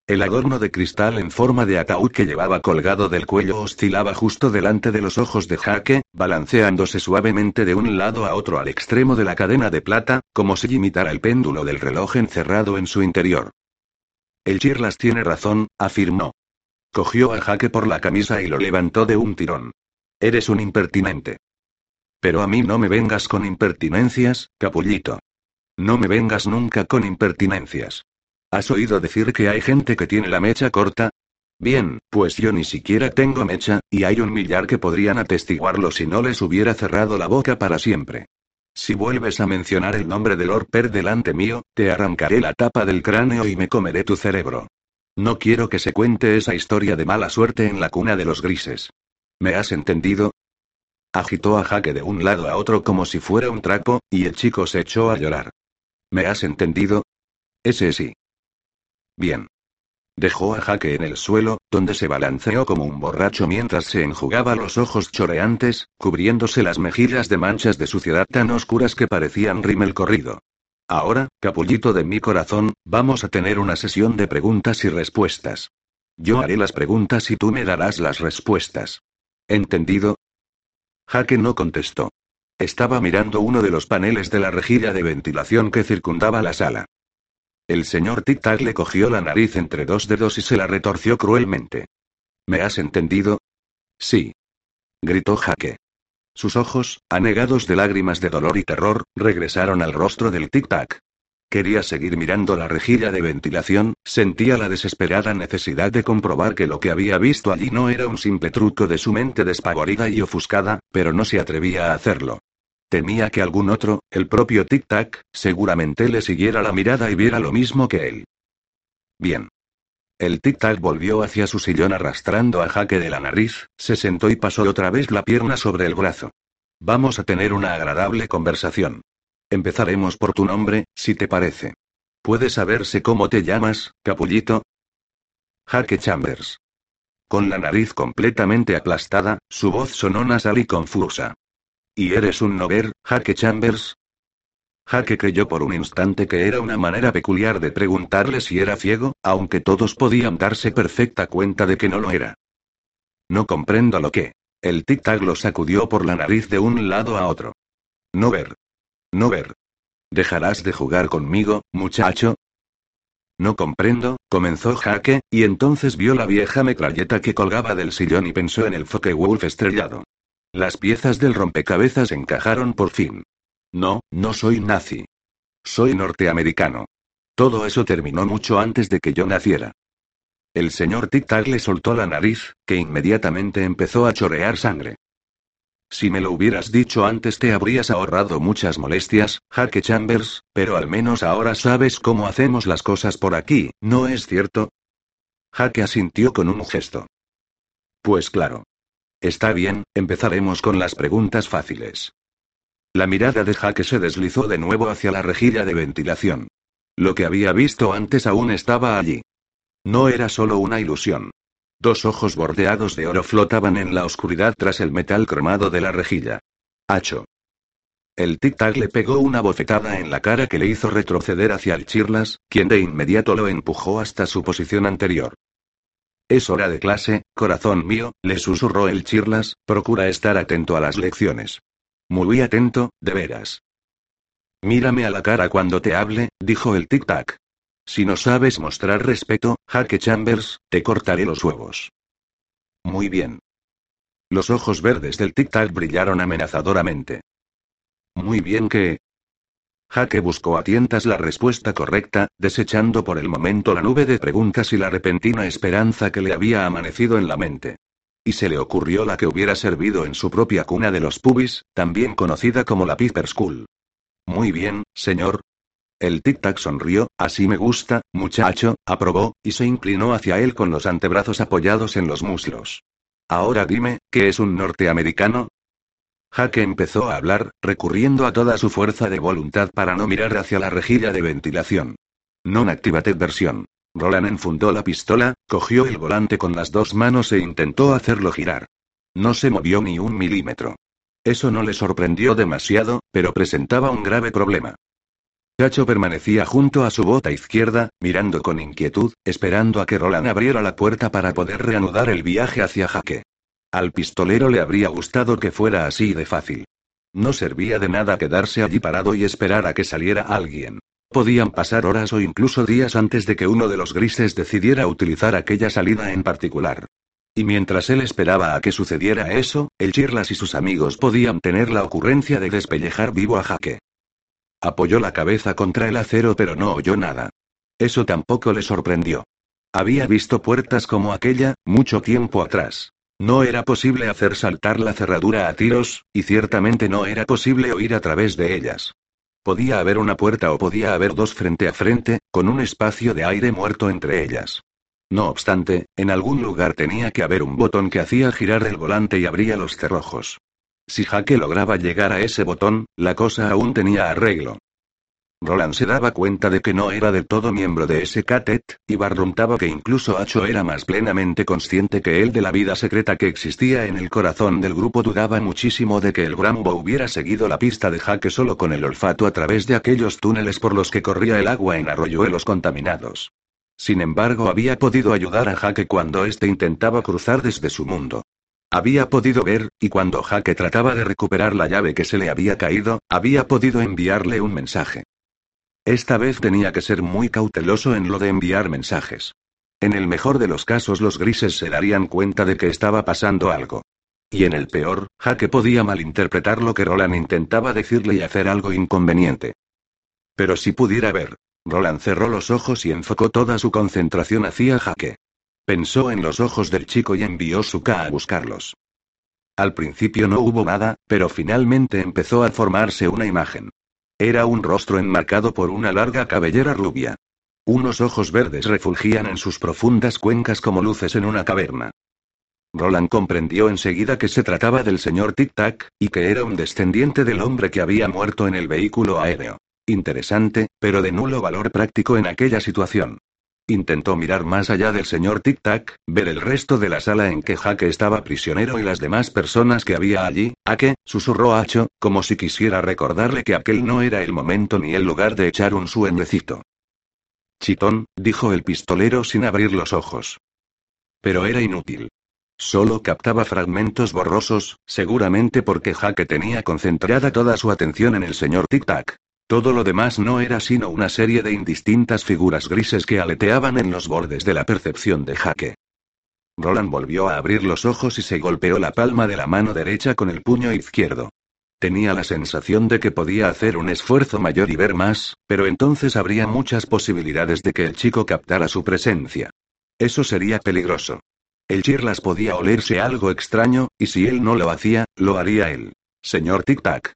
El adorno de cristal en forma de ataúd que llevaba colgado del cuello oscilaba justo delante de los ojos de Jaque, balanceándose suavemente de un lado a otro al extremo de la cadena de plata, como si imitara el péndulo del reloj encerrado en su interior. El Chirlas tiene razón, afirmó. Cogió a Jaque por la camisa y lo levantó de un tirón. Eres un impertinente. Pero a mí no me vengas con impertinencias, capullito. No me vengas nunca con impertinencias. ¿Has oído decir que hay gente que tiene la mecha corta? Bien, pues yo ni siquiera tengo mecha, y hay un millar que podrían atestiguarlo si no les hubiera cerrado la boca para siempre. Si vuelves a mencionar el nombre de Lord Per delante mío, te arrancaré la tapa del cráneo y me comeré tu cerebro. No quiero que se cuente esa historia de mala suerte en la cuna de los grises. ¿Me has entendido? Agitó a Jaque de un lado a otro como si fuera un trapo, y el chico se echó a llorar. ¿Me has entendido? Ese sí. Bien. Dejó a Jaque en el suelo, donde se balanceó como un borracho mientras se enjugaba los ojos choreantes, cubriéndose las mejillas de manchas de suciedad tan oscuras que parecían rímel corrido. Ahora, capullito de mi corazón, vamos a tener una sesión de preguntas y respuestas. Yo haré las preguntas y tú me darás las respuestas. ¿Entendido? Jaque no contestó. Estaba mirando uno de los paneles de la rejilla de ventilación que circundaba la sala. El señor Tic-Tac le cogió la nariz entre dos dedos y se la retorció cruelmente. ¿Me has entendido? Sí. Gritó Jaque. Sus ojos, anegados de lágrimas de dolor y terror, regresaron al rostro del Tic-Tac. Quería seguir mirando la rejilla de ventilación, sentía la desesperada necesidad de comprobar que lo que había visto allí no era un simple truco de su mente despavorida y ofuscada, pero no se atrevía a hacerlo. Temía que algún otro, el propio Tic Tac, seguramente le siguiera la mirada y viera lo mismo que él. Bien. El Tic Tac volvió hacia su sillón arrastrando a Jaque de la nariz, se sentó y pasó otra vez la pierna sobre el brazo. Vamos a tener una agradable conversación. Empezaremos por tu nombre, si te parece. ¿Puede saberse cómo te llamas, capullito? Jaque Chambers. Con la nariz completamente aplastada, su voz sonó nasal y confusa. ¿Y eres un nover, Jaque Chambers? Jaque creyó por un instante que era una manera peculiar de preguntarle si era ciego, aunque todos podían darse perfecta cuenta de que no lo era. No comprendo lo que. El tic-tac lo sacudió por la nariz de un lado a otro. No ver. No ver. ¿Dejarás de jugar conmigo, muchacho? No comprendo, comenzó Jaque, y entonces vio la vieja metralleta que colgaba del sillón y pensó en el Focke-Wulf estrellado. Las piezas del rompecabezas encajaron por fin. No, no soy nazi. Soy norteamericano. Todo eso terminó mucho antes de que yo naciera. El señor Tic-Tac le soltó la nariz, que inmediatamente empezó a chorrear sangre. Si me lo hubieras dicho antes te habrías ahorrado muchas molestias, Jaque Chambers, pero al menos ahora sabes cómo hacemos las cosas por aquí, ¿no es cierto? Jaque asintió con un gesto. Pues claro. Está bien, empezaremos con las preguntas fáciles. La mirada de Jaque se deslizó de nuevo hacia la rejilla de ventilación. Lo que había visto antes aún estaba allí. No era solo una ilusión. Dos ojos bordeados de oro flotaban en la oscuridad tras el metal cromado de la rejilla. Hacho. El tic-tac le pegó una bofetada en la cara que le hizo retroceder hacia el Chirlas, quien de inmediato lo empujó hasta su posición anterior. Es hora de clase, corazón mío, le susurró el Chirlas, procura estar atento a las lecciones. Muy atento, de veras. Mírame a la cara cuando te hable, dijo el tic-tac. Si no sabes mostrar respeto, Jaque Chambers, te cortaré los huevos. Muy bien. Los ojos verdes del tic-tac brillaron amenazadoramente. Muy bien que... Jaque buscó a tientas la respuesta correcta, desechando por el momento la nube de preguntas y la repentina esperanza que le había amanecido en la mente. Y se le ocurrió la que hubiera servido en su propia cuna de los pubis, también conocida como la Piper School. Muy bien, señor, el tic-tac sonrió, así me gusta, muchacho, aprobó, y se inclinó hacia él con los antebrazos apoyados en los muslos. Ahora dime, ¿qué es un norteamericano? Jaque empezó a hablar, recurriendo a toda su fuerza de voluntad para no mirar hacia la rejilla de ventilación. Non activated versión. Roland enfundó la pistola, cogió el volante con las dos manos e intentó hacerlo girar. No se movió ni un milímetro. Eso no le sorprendió demasiado, pero presentaba un grave problema. Chacho permanecía junto a su bota izquierda, mirando con inquietud, esperando a que Roland abriera la puerta para poder reanudar el viaje hacia Jaque. Al pistolero le habría gustado que fuera así de fácil. No servía de nada quedarse allí parado y esperar a que saliera alguien. Podían pasar horas o incluso días antes de que uno de los grises decidiera utilizar aquella salida en particular. Y mientras él esperaba a que sucediera eso, el Chirlas y sus amigos podían tener la ocurrencia de despellejar vivo a Jaque. Apoyó la cabeza contra el acero pero no oyó nada. Eso tampoco le sorprendió. Había visto puertas como aquella, mucho tiempo atrás. No era posible hacer saltar la cerradura a tiros, y ciertamente no era posible oír a través de ellas. Podía haber una puerta o podía haber dos frente a frente, con un espacio de aire muerto entre ellas. No obstante, en algún lugar tenía que haber un botón que hacía girar el volante y abría los cerrojos. Si Jaque lograba llegar a ese botón, la cosa aún tenía arreglo. Roland se daba cuenta de que no era del todo miembro de ese catet, y barruntaba que incluso Acho era más plenamente consciente que él de la vida secreta que existía en el corazón del grupo. Dudaba muchísimo de que el Grambo hubiera seguido la pista de Jaque solo con el olfato a través de aquellos túneles por los que corría el agua en arroyuelos contaminados. Sin embargo, había podido ayudar a Jaque cuando éste intentaba cruzar desde su mundo. Había podido ver, y cuando Jaque trataba de recuperar la llave que se le había caído, había podido enviarle un mensaje. Esta vez tenía que ser muy cauteloso en lo de enviar mensajes. En el mejor de los casos los grises se darían cuenta de que estaba pasando algo. Y en el peor, Jaque podía malinterpretar lo que Roland intentaba decirle y hacer algo inconveniente. Pero si pudiera ver. Roland cerró los ojos y enfocó toda su concentración hacia Jaque. Pensó en los ojos del chico y envió su K a buscarlos. Al principio no hubo nada, pero finalmente empezó a formarse una imagen. Era un rostro enmarcado por una larga cabellera rubia. Unos ojos verdes refulgían en sus profundas cuencas como luces en una caverna. Roland comprendió enseguida que se trataba del señor Tic Tac, y que era un descendiente del hombre que había muerto en el vehículo aéreo. Interesante, pero de nulo valor práctico en aquella situación. Intentó mirar más allá del señor Tic Tac, ver el resto de la sala en que Jaque estaba prisionero y las demás personas que había allí. ¿A qué? susurró Acho, como si quisiera recordarle que aquel no era el momento ni el lugar de echar un sueñecito. Chitón, dijo el pistolero sin abrir los ojos. Pero era inútil. Solo captaba fragmentos borrosos, seguramente porque Jaque tenía concentrada toda su atención en el señor Tic Tac. Todo lo demás no era sino una serie de indistintas figuras grises que aleteaban en los bordes de la percepción de Jaque. Roland volvió a abrir los ojos y se golpeó la palma de la mano derecha con el puño izquierdo. Tenía la sensación de que podía hacer un esfuerzo mayor y ver más, pero entonces habría muchas posibilidades de que el chico captara su presencia. Eso sería peligroso. El Chirlas podía olerse algo extraño, y si él no lo hacía, lo haría él. Señor Tic Tac.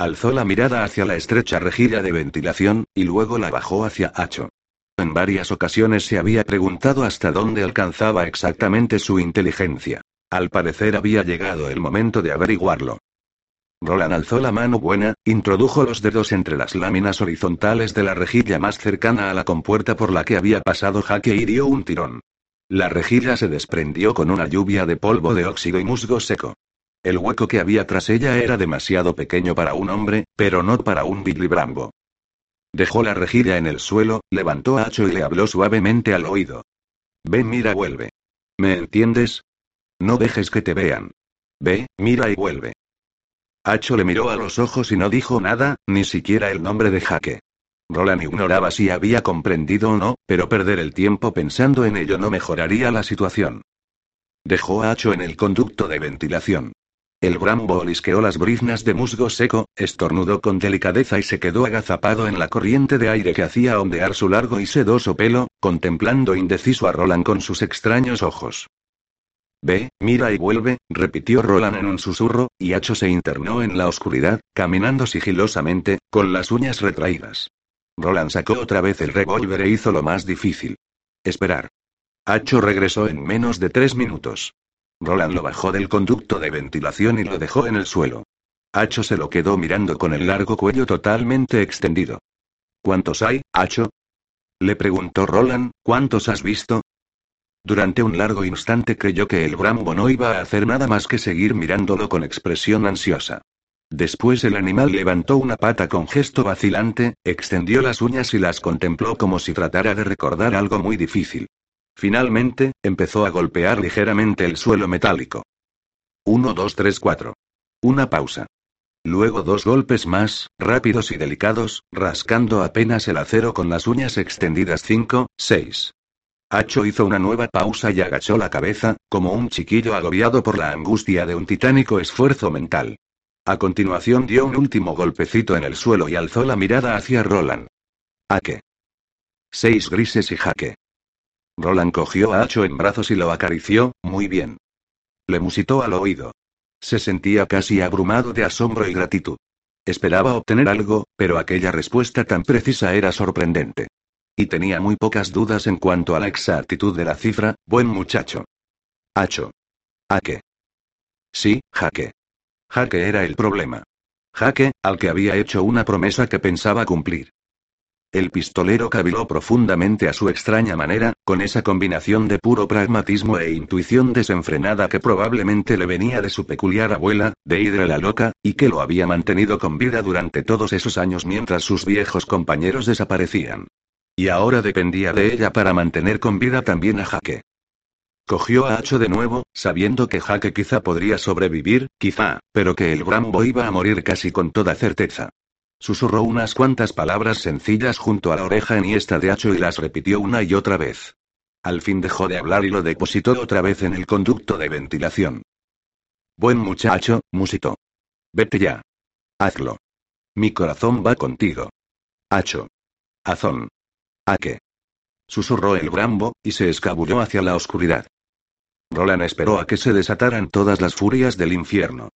Alzó la mirada hacia la estrecha rejilla de ventilación, y luego la bajó hacia Hacho. En varias ocasiones se había preguntado hasta dónde alcanzaba exactamente su inteligencia. Al parecer había llegado el momento de averiguarlo. Roland alzó la mano buena, introdujo los dedos entre las láminas horizontales de la rejilla más cercana a la compuerta por la que había pasado Jaque y dio un tirón. La rejilla se desprendió con una lluvia de polvo de óxido y musgo seco. El hueco que había tras ella era demasiado pequeño para un hombre, pero no para un Billy Brambo. Dejó la rejilla en el suelo, levantó a Hacho y le habló suavemente al oído. Ve, mira, vuelve. ¿Me entiendes? No dejes que te vean. Ve, mira y vuelve. Hacho le miró a los ojos y no dijo nada, ni siquiera el nombre de Jaque. Roland ignoraba si había comprendido o no, pero perder el tiempo pensando en ello no mejoraría la situación. Dejó a Hacho en el conducto de ventilación. El Brambo olisqueó las briznas de musgo seco, estornudó con delicadeza y se quedó agazapado en la corriente de aire que hacía ondear su largo y sedoso pelo, contemplando indeciso a Roland con sus extraños ojos. Ve, mira y vuelve, repitió Roland en un susurro, y Hacho se internó en la oscuridad, caminando sigilosamente, con las uñas retraídas. Roland sacó otra vez el revólver e hizo lo más difícil. Esperar. Hacho regresó en menos de tres minutos. Roland lo bajó del conducto de ventilación y lo dejó en el suelo. Hacho se lo quedó mirando con el largo cuello totalmente extendido. ¿Cuántos hay, Hacho? Le preguntó Roland, ¿cuántos has visto? Durante un largo instante creyó que el Brambo no iba a hacer nada más que seguir mirándolo con expresión ansiosa. Después el animal levantó una pata con gesto vacilante, extendió las uñas y las contempló como si tratara de recordar algo muy difícil. Finalmente, empezó a golpear ligeramente el suelo metálico. Uno, dos, tres, cuatro. Una pausa. Luego dos golpes más, rápidos y delicados, rascando apenas el acero con las uñas extendidas cinco, seis. Hacho hizo una nueva pausa y agachó la cabeza, como un chiquillo agobiado por la angustia de un titánico esfuerzo mental. A continuación dio un último golpecito en el suelo y alzó la mirada hacia Roland. ¿A qué? Seis grises y jaque. Roland cogió a Hacho en brazos y lo acarició, muy bien. Le musitó al oído. Se sentía casi abrumado de asombro y gratitud. Esperaba obtener algo, pero aquella respuesta tan precisa era sorprendente. Y tenía muy pocas dudas en cuanto a la exactitud de la cifra, buen muchacho. Hacho. ¿A qué? Sí, Jaque. Jaque era el problema. Jaque, al que había hecho una promesa que pensaba cumplir. El pistolero caviló profundamente a su extraña manera, con esa combinación de puro pragmatismo e intuición desenfrenada que probablemente le venía de su peculiar abuela, de Hidra la loca, y que lo había mantenido con vida durante todos esos años mientras sus viejos compañeros desaparecían. Y ahora dependía de ella para mantener con vida también a Jaque. Cogió a Hacho de nuevo, sabiendo que Jaque quizá podría sobrevivir, quizá, pero que el Brambo iba a morir casi con toda certeza. Susurró unas cuantas palabras sencillas junto a la oreja enhiesta de Hacho y las repitió una y otra vez. Al fin dejó de hablar y lo depositó otra vez en el conducto de ventilación. Buen muchacho, musitó. Vete ya. Hazlo. Mi corazón va contigo. Hacho. Azón. ¿A qué? Susurró el Brambo, y se escabulló hacia la oscuridad. Roland esperó a que se desataran todas las furias del infierno.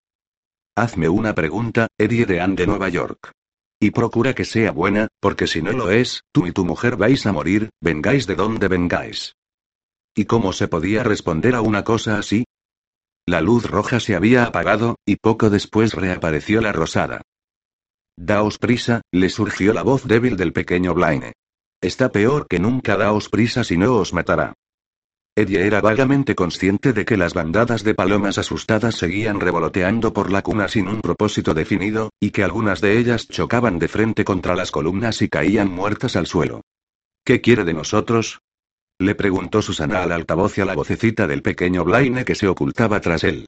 Hazme una pregunta, Eddie de Anne de Nueva York. Y procura que sea buena, porque si no lo es, tú y tu mujer vais a morir, vengáis de donde vengáis. ¿Y cómo se podía responder a una cosa así? La luz roja se había apagado, y poco después reapareció la rosada. Daos prisa, le surgió la voz débil del pequeño Blaine. Está peor que nunca, daos prisa si no os matará. Eddie era vagamente consciente de que las bandadas de palomas asustadas seguían revoloteando por la cuna sin un propósito definido, y que algunas de ellas chocaban de frente contra las columnas y caían muertas al suelo. ¿Qué quiere de nosotros? Le preguntó Susana al altavoz y a la vocecita del pequeño Blaine que se ocultaba tras él.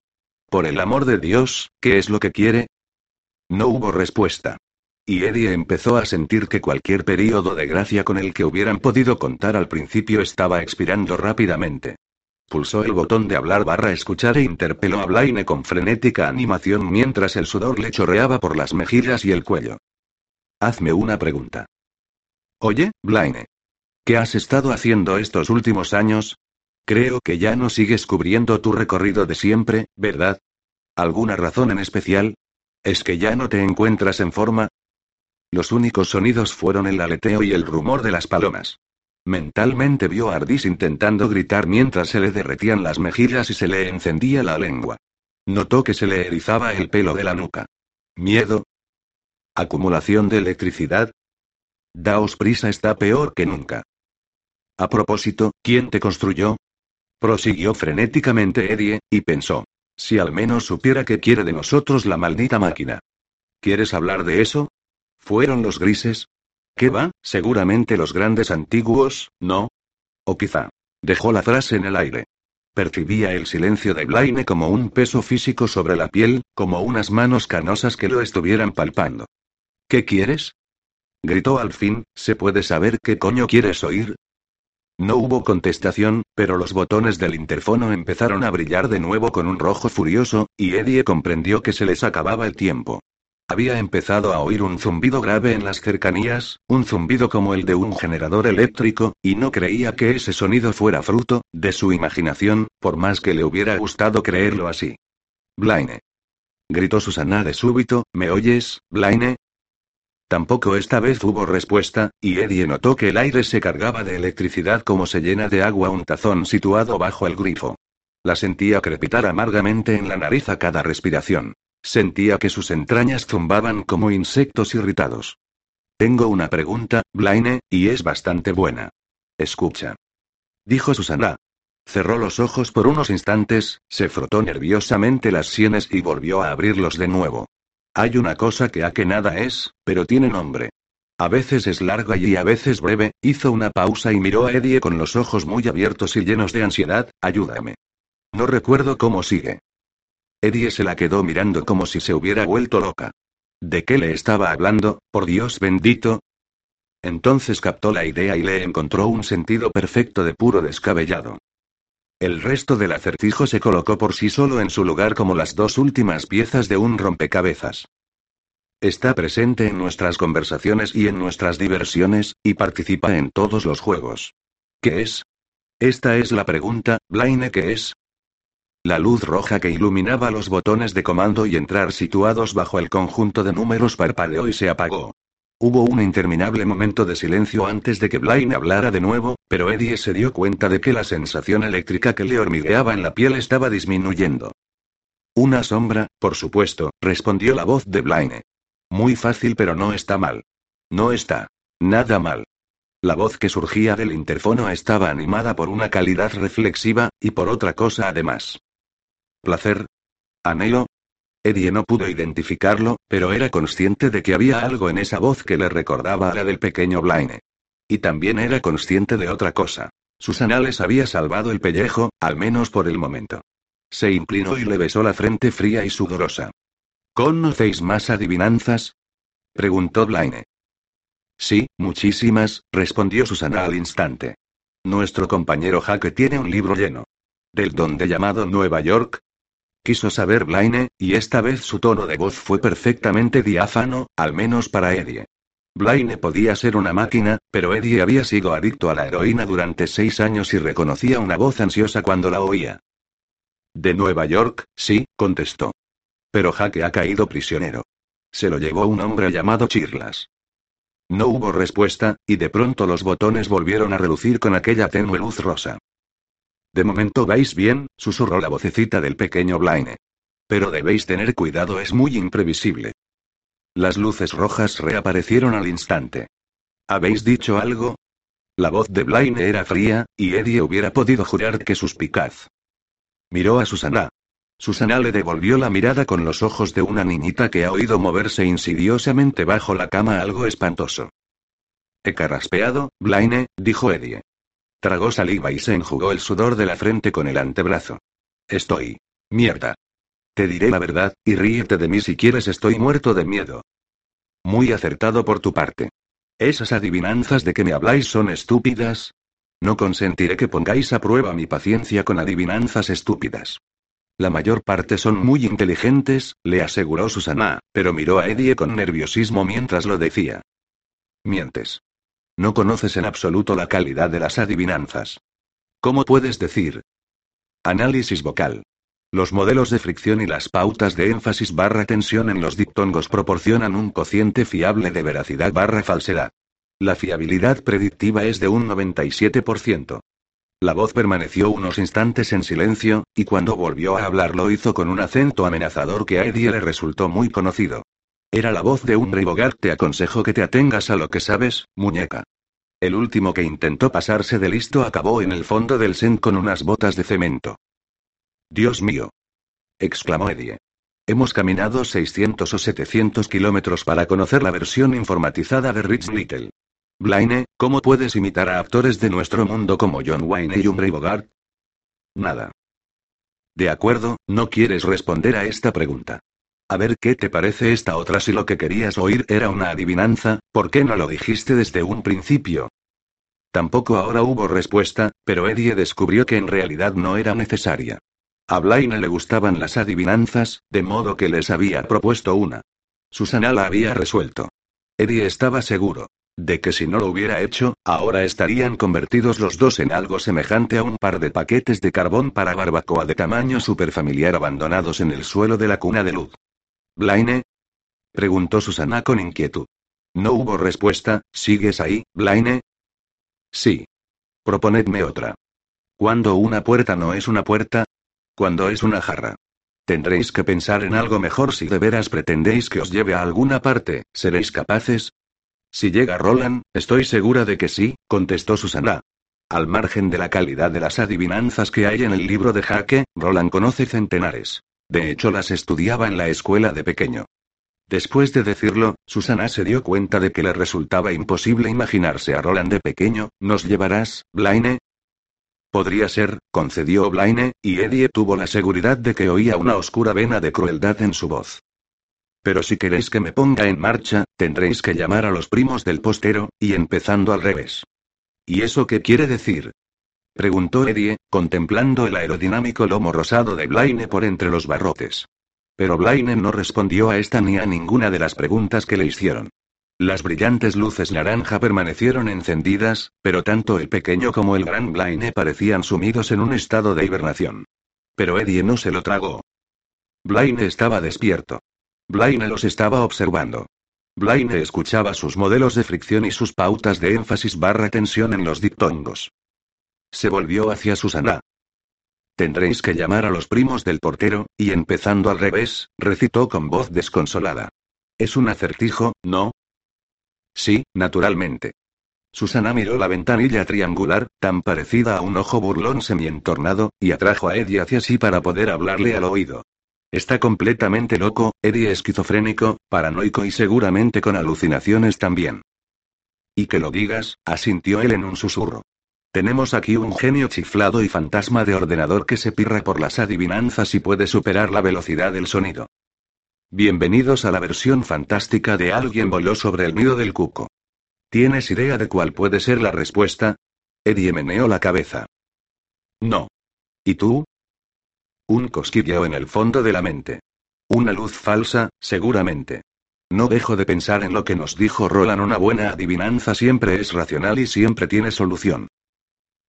Por el amor de Dios, ¿qué es lo que quiere? No hubo respuesta. Y Eddie empezó a sentir que cualquier período de gracia con el que hubieran podido contar al principio estaba expirando rápidamente. Pulsó el botón de hablar barra escuchar e interpeló a Blaine con frenética animación mientras el sudor le chorreaba por las mejillas y el cuello. Hazme una pregunta. Oye, Blaine. ¿Qué has estado haciendo estos últimos años? Creo que ya no sigues cubriendo tu recorrido de siempre, ¿verdad? ¿Alguna razón en especial? ¿Es que ya no te encuentras en forma? Los únicos sonidos fueron el aleteo y el rumor de las palomas. Mentalmente vio a Ardis intentando gritar mientras se le derretían las mejillas y se le encendía la lengua. Notó que se le erizaba el pelo de la nuca. ¿Miedo? ¿Acumulación de electricidad? Daos prisa está peor que nunca. A propósito, ¿quién te construyó? Prosiguió frenéticamente Eddie, y pensó. Si al menos supiera qué quiere de nosotros la maldita máquina. ¿Quieres hablar de eso? ¿Fueron los grises? ¿Qué va? Seguramente los grandes antiguos, ¿no? O quizá. Dejó la frase en el aire. Percibía el silencio de Blaine como un peso físico sobre la piel, como unas manos canosas que lo estuvieran palpando. ¿Qué quieres? Gritó al fin, ¿se puede saber qué coño quieres oír? No hubo contestación, pero los botones del interfono empezaron a brillar de nuevo con un rojo furioso, y Eddie comprendió que se les acababa el tiempo. Había empezado a oír un zumbido grave en las cercanías, un zumbido como el de un generador eléctrico, y no creía que ese sonido fuera fruto de su imaginación, por más que le hubiera gustado creerlo así. Blaine. Gritó Susana de súbito, ¿me oyes, Blaine? Tampoco esta vez hubo respuesta, y Eddie notó que el aire se cargaba de electricidad como se llena de agua un tazón situado bajo el grifo. La sentía crepitar amargamente en la nariz a cada respiración. Sentía que sus entrañas zumbaban como insectos irritados. Tengo una pregunta, Blaine, y es bastante buena. Escucha. Dijo Susana. Cerró los ojos por unos instantes, se frotó nerviosamente las sienes y volvió a abrirlos de nuevo. Hay una cosa que a que nada es, pero tiene nombre. A veces es larga y a veces breve, hizo una pausa y miró a Eddie con los ojos muy abiertos y llenos de ansiedad, ayúdame. No recuerdo cómo sigue. Eddie se la quedó mirando como si se hubiera vuelto loca. ¿De qué le estaba hablando, por Dios bendito? Entonces captó la idea y le encontró un sentido perfecto de puro descabellado. El resto del acertijo se colocó por sí solo en su lugar como las dos últimas piezas de un rompecabezas. Está presente en nuestras conversaciones y en nuestras diversiones, y participa en todos los juegos. ¿Qué es? Esta es la pregunta, Blaine, ¿qué es? La luz roja que iluminaba los botones de comando y entrar situados bajo el conjunto de números parpadeó y se apagó. Hubo un interminable momento de silencio antes de que Blaine hablara de nuevo, pero Eddie se dio cuenta de que la sensación eléctrica que le hormigueaba en la piel estaba disminuyendo. Una sombra, por supuesto, respondió la voz de Blaine. Muy fácil pero no está mal. No está. Nada mal. La voz que surgía del interfono estaba animada por una calidad reflexiva, y por otra cosa además. ¿Placer? ¿Anhelo? Eddie no pudo identificarlo, pero era consciente de que había algo en esa voz que le recordaba a la del pequeño Blaine. Y también era consciente de otra cosa. Susana les había salvado el pellejo, al menos por el momento. Se inclinó y le besó la frente fría y sudorosa. ¿Conocéis más adivinanzas? preguntó Blaine. Sí, muchísimas, respondió Susana al instante. Nuestro compañero Jaque tiene un libro lleno. ¿Del donde llamado Nueva York? Quiso saber Blaine, y esta vez su tono de voz fue perfectamente diáfano, al menos para Eddie. Blaine podía ser una máquina, pero Eddie había sido adicto a la heroína durante seis años y reconocía una voz ansiosa cuando la oía. De Nueva York, sí, contestó. Pero Jaque ha caído prisionero. Se lo llevó un hombre llamado Chirlas. No hubo respuesta, y de pronto los botones volvieron a relucir con aquella tenue luz rosa. De momento vais bien, susurró la vocecita del pequeño Blaine. Pero debéis tener cuidado, es muy imprevisible. Las luces rojas reaparecieron al instante. ¿Habéis dicho algo? La voz de Blaine era fría, y Eddie hubiera podido jurar que suspicaz. Miró a Susana. Susana le devolvió la mirada con los ojos de una niñita que ha oído moverse insidiosamente bajo la cama algo espantoso. He carraspeado, Blaine, dijo Eddie. Tragó saliva y se enjugó el sudor de la frente con el antebrazo. Estoy. Mierda. Te diré la verdad, y ríete de mí si quieres, estoy muerto de miedo. Muy acertado por tu parte. ¿Esas adivinanzas de que me habláis son estúpidas? No consentiré que pongáis a prueba mi paciencia con adivinanzas estúpidas. La mayor parte son muy inteligentes, le aseguró Susana, pero miró a Eddie con nerviosismo mientras lo decía. Mientes. No conoces en absoluto la calidad de las adivinanzas. ¿Cómo puedes decir? Análisis vocal. Los modelos de fricción y las pautas de énfasis barra tensión en los diptongos proporcionan un cociente fiable de veracidad barra falsedad. La fiabilidad predictiva es de un 97%. La voz permaneció unos instantes en silencio, y cuando volvió a hablar lo hizo con un acento amenazador que a Eddie le resultó muy conocido. Era la voz de un rey Te aconsejo que te atengas a lo que sabes, muñeca. El último que intentó pasarse de listo acabó en el fondo del sen con unas botas de cemento. Dios mío. exclamó Eddie. Hemos caminado 600 o 700 kilómetros para conocer la versión informatizada de Rich Little. Blaine, ¿cómo puedes imitar a actores de nuestro mundo como John Wayne y Humphrey Bogart? Nada. De acuerdo, no quieres responder a esta pregunta. A ver qué te parece esta otra si lo que querías oír era una adivinanza, ¿por qué no lo dijiste desde un principio? Tampoco ahora hubo respuesta, pero Eddie descubrió que en realidad no era necesaria. A Blaine le gustaban las adivinanzas, de modo que les había propuesto una. Susana la había resuelto. Eddie estaba seguro de que si no lo hubiera hecho, ahora estarían convertidos los dos en algo semejante a un par de paquetes de carbón para barbacoa de tamaño superfamiliar abandonados en el suelo de la cuna de luz. ¿Blaine? preguntó Susana con inquietud. No hubo respuesta, ¿sigues ahí, Blaine? Sí. Proponedme otra. ¿Cuándo una puerta no es una puerta? Cuando es una jarra. Tendréis que pensar en algo mejor si de veras pretendéis que os lleve a alguna parte, ¿seréis capaces? Si llega Roland, estoy segura de que sí, contestó Susana. Al margen de la calidad de las adivinanzas que hay en el libro de Jaque, Roland conoce centenares. De hecho, las estudiaba en la escuela de pequeño. Después de decirlo, Susana se dio cuenta de que le resultaba imposible imaginarse a Roland de pequeño. ¿Nos llevarás, Blaine? Podría ser, concedió Blaine, y Eddie tuvo la seguridad de que oía una oscura vena de crueldad en su voz. Pero si queréis que me ponga en marcha, tendréis que llamar a los primos del postero, y empezando al revés. ¿Y eso qué quiere decir? Preguntó Eddie, contemplando el aerodinámico lomo rosado de Blaine por entre los barrotes. Pero Blaine no respondió a esta ni a ninguna de las preguntas que le hicieron. Las brillantes luces naranja permanecieron encendidas, pero tanto el pequeño como el gran Blaine parecían sumidos en un estado de hibernación. Pero Eddie no se lo tragó. Blaine estaba despierto. Blaine los estaba observando. Blaine escuchaba sus modelos de fricción y sus pautas de énfasis barra tensión en los diptongos. Se volvió hacia Susana. Tendréis que llamar a los primos del portero, y empezando al revés, recitó con voz desconsolada. Es un acertijo, ¿no? Sí, naturalmente. Susana miró la ventanilla triangular, tan parecida a un ojo burlón semientornado, y atrajo a Eddie hacia sí para poder hablarle al oído. Está completamente loco, Eddie esquizofrénico, paranoico y seguramente con alucinaciones también. Y que lo digas, asintió él en un susurro. Tenemos aquí un genio chiflado y fantasma de ordenador que se pirra por las adivinanzas y puede superar la velocidad del sonido. Bienvenidos a la versión fantástica de Alguien voló sobre el nido del cuco. ¿Tienes idea de cuál puede ser la respuesta? Eddie meneó la cabeza. No. ¿Y tú? Un cosquilleo en el fondo de la mente. Una luz falsa, seguramente. No dejo de pensar en lo que nos dijo Roland. Una buena adivinanza siempre es racional y siempre tiene solución.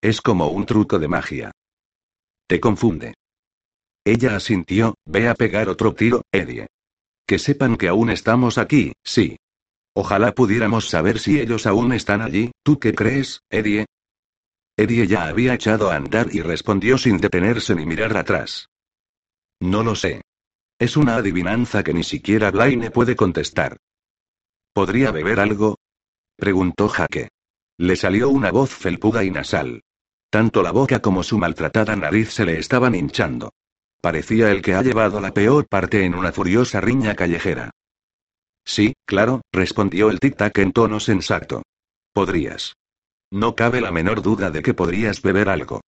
Es como un truco de magia. Te confunde. Ella asintió, ve a pegar otro tiro, Eddie. Que sepan que aún estamos aquí, sí. Ojalá pudiéramos saber si ellos aún están allí, ¿tú qué crees, Eddie? Eddie ya había echado a andar y respondió sin detenerse ni mirar atrás. No lo sé. Es una adivinanza que ni siquiera Blaine puede contestar. ¿Podría beber algo? preguntó Jaque. Le salió una voz felpuda y nasal. Tanto la boca como su maltratada nariz se le estaban hinchando. Parecía el que ha llevado la peor parte en una furiosa riña callejera. Sí, claro, respondió el tic-tac en tono sensato. Podrías. No cabe la menor duda de que podrías beber algo.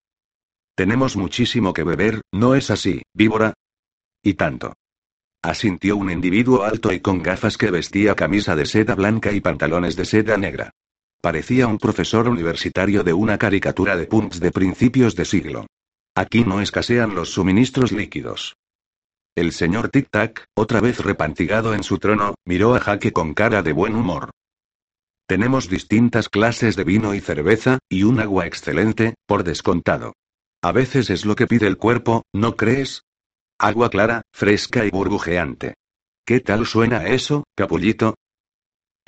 Tenemos muchísimo que beber, ¿no es así, víbora? Y tanto. Asintió un individuo alto y con gafas que vestía camisa de seda blanca y pantalones de seda negra. Parecía un profesor universitario de una caricatura de punks de principios de siglo. Aquí no escasean los suministros líquidos. El señor Tic Tac, otra vez repantigado en su trono, miró a Jaque con cara de buen humor. Tenemos distintas clases de vino y cerveza, y un agua excelente, por descontado. A veces es lo que pide el cuerpo, ¿no crees? Agua clara, fresca y burbujeante. ¿Qué tal suena eso, capullito?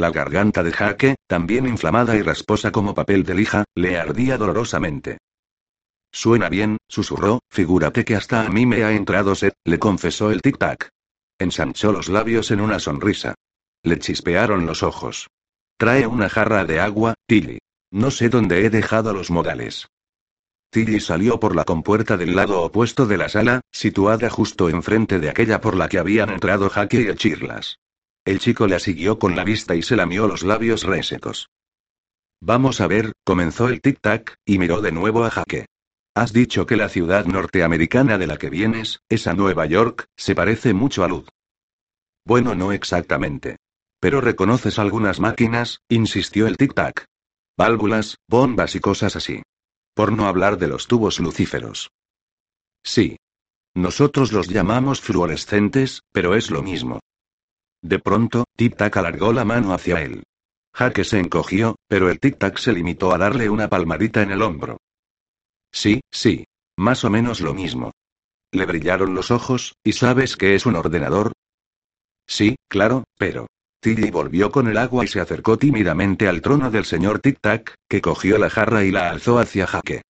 La garganta de Jaque, también inflamada y rasposa como papel de lija, le ardía dolorosamente. Suena bien, susurró, figúrate que hasta a mí me ha entrado sed, le confesó el tic-tac. Ensanchó los labios en una sonrisa. Le chispearon los ojos. Trae una jarra de agua, Tilly. No sé dónde he dejado los modales. Tilly salió por la compuerta del lado opuesto de la sala, situada justo enfrente de aquella por la que habían entrado Jaque y el Chirlas. El chico la siguió con la vista y se lamió los labios resecos. Vamos a ver, comenzó el tic-tac, y miró de nuevo a Jaque. Has dicho que la ciudad norteamericana de la que vienes, esa Nueva York, se parece mucho a Luz. Bueno, no exactamente. Pero reconoces algunas máquinas, insistió el tic-tac. Válvulas, bombas y cosas así. Por no hablar de los tubos lucíferos. Sí. Nosotros los llamamos fluorescentes, pero es lo mismo. De pronto, Tic-Tac alargó la mano hacia él. Jaque se encogió, pero el Tic-Tac se limitó a darle una palmadita en el hombro. Sí, sí. Más o menos lo mismo. Le brillaron los ojos, ¿y sabes qué es un ordenador? Sí, claro, pero. Tilly volvió con el agua y se acercó tímidamente al trono del señor Tic-Tac, que cogió la jarra y la alzó hacia Jaque.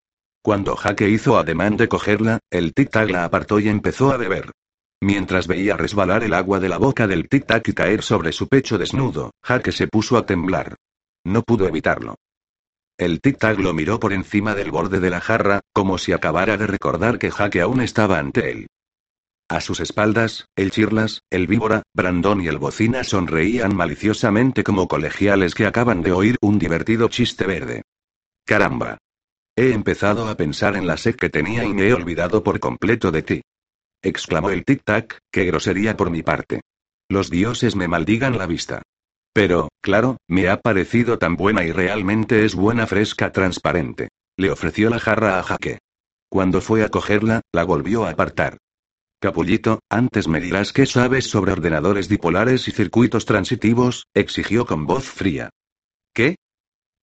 Cuando Jaque hizo ademán de cogerla, el Tic-Tac la apartó y empezó a beber. Mientras veía resbalar el agua de la boca del tic-tac y caer sobre su pecho desnudo, Jaque se puso a temblar. No pudo evitarlo. El tic-tac lo miró por encima del borde de la jarra, como si acabara de recordar que Jaque aún estaba ante él. A sus espaldas, el Chirlas, el Víbora, Brandón y el Bocina sonreían maliciosamente como colegiales que acaban de oír un divertido chiste verde. Caramba. He empezado a pensar en la sed que tenía y me he olvidado por completo de ti exclamó el tic-tac, qué grosería por mi parte. Los dioses me maldigan la vista. Pero, claro, me ha parecido tan buena y realmente es buena fresca transparente. Le ofreció la jarra a Jaque. Cuando fue a cogerla, la volvió a apartar. Capullito, antes me dirás qué sabes sobre ordenadores dipolares y circuitos transitivos, exigió con voz fría. ¿Qué?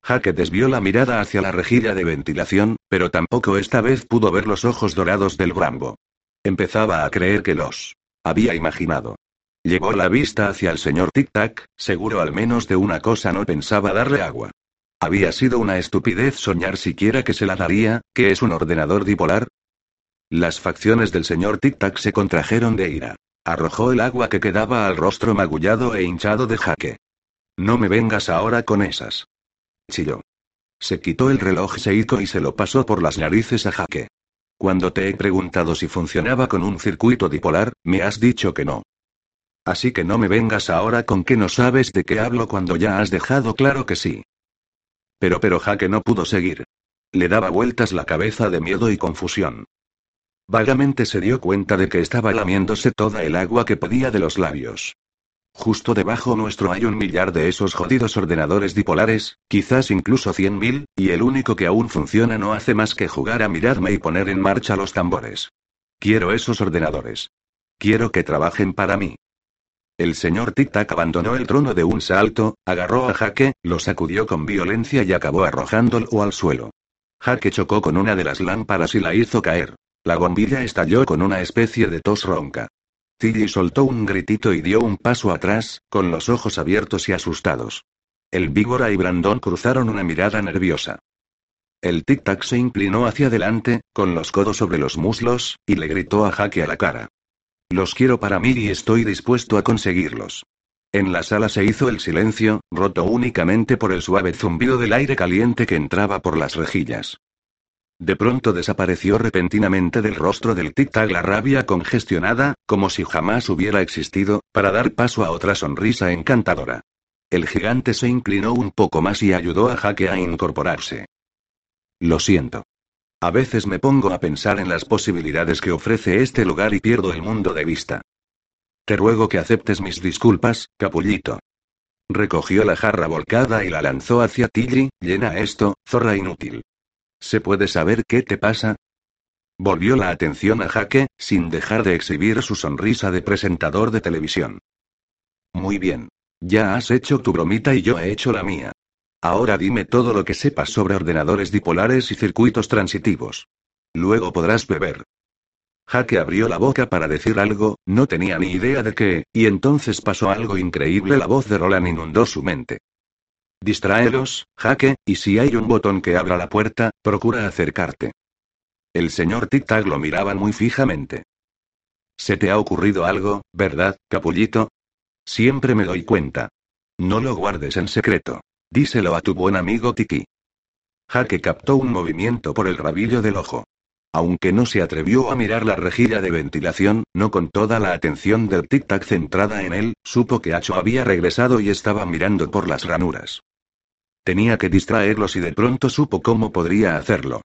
Jaque desvió la mirada hacia la rejilla de ventilación, pero tampoco esta vez pudo ver los ojos dorados del Brambo. Empezaba a creer que los había imaginado. Llevó la vista hacia el señor Tic-Tac, seguro al menos de una cosa no pensaba darle agua. Había sido una estupidez soñar siquiera que se la daría, que es un ordenador dipolar. Las facciones del señor Tic-Tac se contrajeron de ira. Arrojó el agua que quedaba al rostro magullado e hinchado de jaque. No me vengas ahora con esas. Chilló. Se quitó el reloj Seiko y se lo pasó por las narices a jaque. Cuando te he preguntado si funcionaba con un circuito dipolar, me has dicho que no. Así que no me vengas ahora con que no sabes de qué hablo cuando ya has dejado claro que sí. Pero pero Jaque no pudo seguir. Le daba vueltas la cabeza de miedo y confusión. Vagamente se dio cuenta de que estaba lamiéndose toda el agua que podía de los labios. Justo debajo nuestro hay un millar de esos jodidos ordenadores dipolares, quizás incluso cien mil, y el único que aún funciona no hace más que jugar a mirarme y poner en marcha los tambores. Quiero esos ordenadores. Quiero que trabajen para mí. El señor Tic-Tac abandonó el trono de un salto, agarró a Jaque, lo sacudió con violencia y acabó arrojándolo al suelo. Jaque chocó con una de las lámparas y la hizo caer. La bombilla estalló con una especie de tos ronca. Tilly soltó un gritito y dio un paso atrás, con los ojos abiertos y asustados. El víbora y Brandon cruzaron una mirada nerviosa. El tic-tac se inclinó hacia adelante, con los codos sobre los muslos, y le gritó a Jaque a la cara. Los quiero para mí y estoy dispuesto a conseguirlos. En la sala se hizo el silencio, roto únicamente por el suave zumbido del aire caliente que entraba por las rejillas. De pronto desapareció repentinamente del rostro del tic-tac la rabia congestionada, como si jamás hubiera existido, para dar paso a otra sonrisa encantadora. El gigante se inclinó un poco más y ayudó a Jaque a incorporarse. Lo siento. A veces me pongo a pensar en las posibilidades que ofrece este lugar y pierdo el mundo de vista. Te ruego que aceptes mis disculpas, capullito. Recogió la jarra volcada y la lanzó hacia Tilly, llena esto, zorra inútil. ¿Se puede saber qué te pasa? Volvió la atención a Jaque, sin dejar de exhibir su sonrisa de presentador de televisión. Muy bien. Ya has hecho tu bromita y yo he hecho la mía. Ahora dime todo lo que sepas sobre ordenadores dipolares y circuitos transitivos. Luego podrás beber. Jaque abrió la boca para decir algo, no tenía ni idea de qué, y entonces pasó algo increíble. La voz de Roland inundó su mente. Distráelos, Jaque, y si hay un botón que abra la puerta, procura acercarte. El señor Tic lo miraba muy fijamente. ¿Se te ha ocurrido algo, verdad, capullito? Siempre me doy cuenta. No lo guardes en secreto. Díselo a tu buen amigo Tiki. Jaque captó un movimiento por el rabillo del ojo. Aunque no se atrevió a mirar la rejilla de ventilación, no con toda la atención del tic-tac centrada en él, supo que Acho había regresado y estaba mirando por las ranuras. Tenía que distraerlos y de pronto supo cómo podría hacerlo.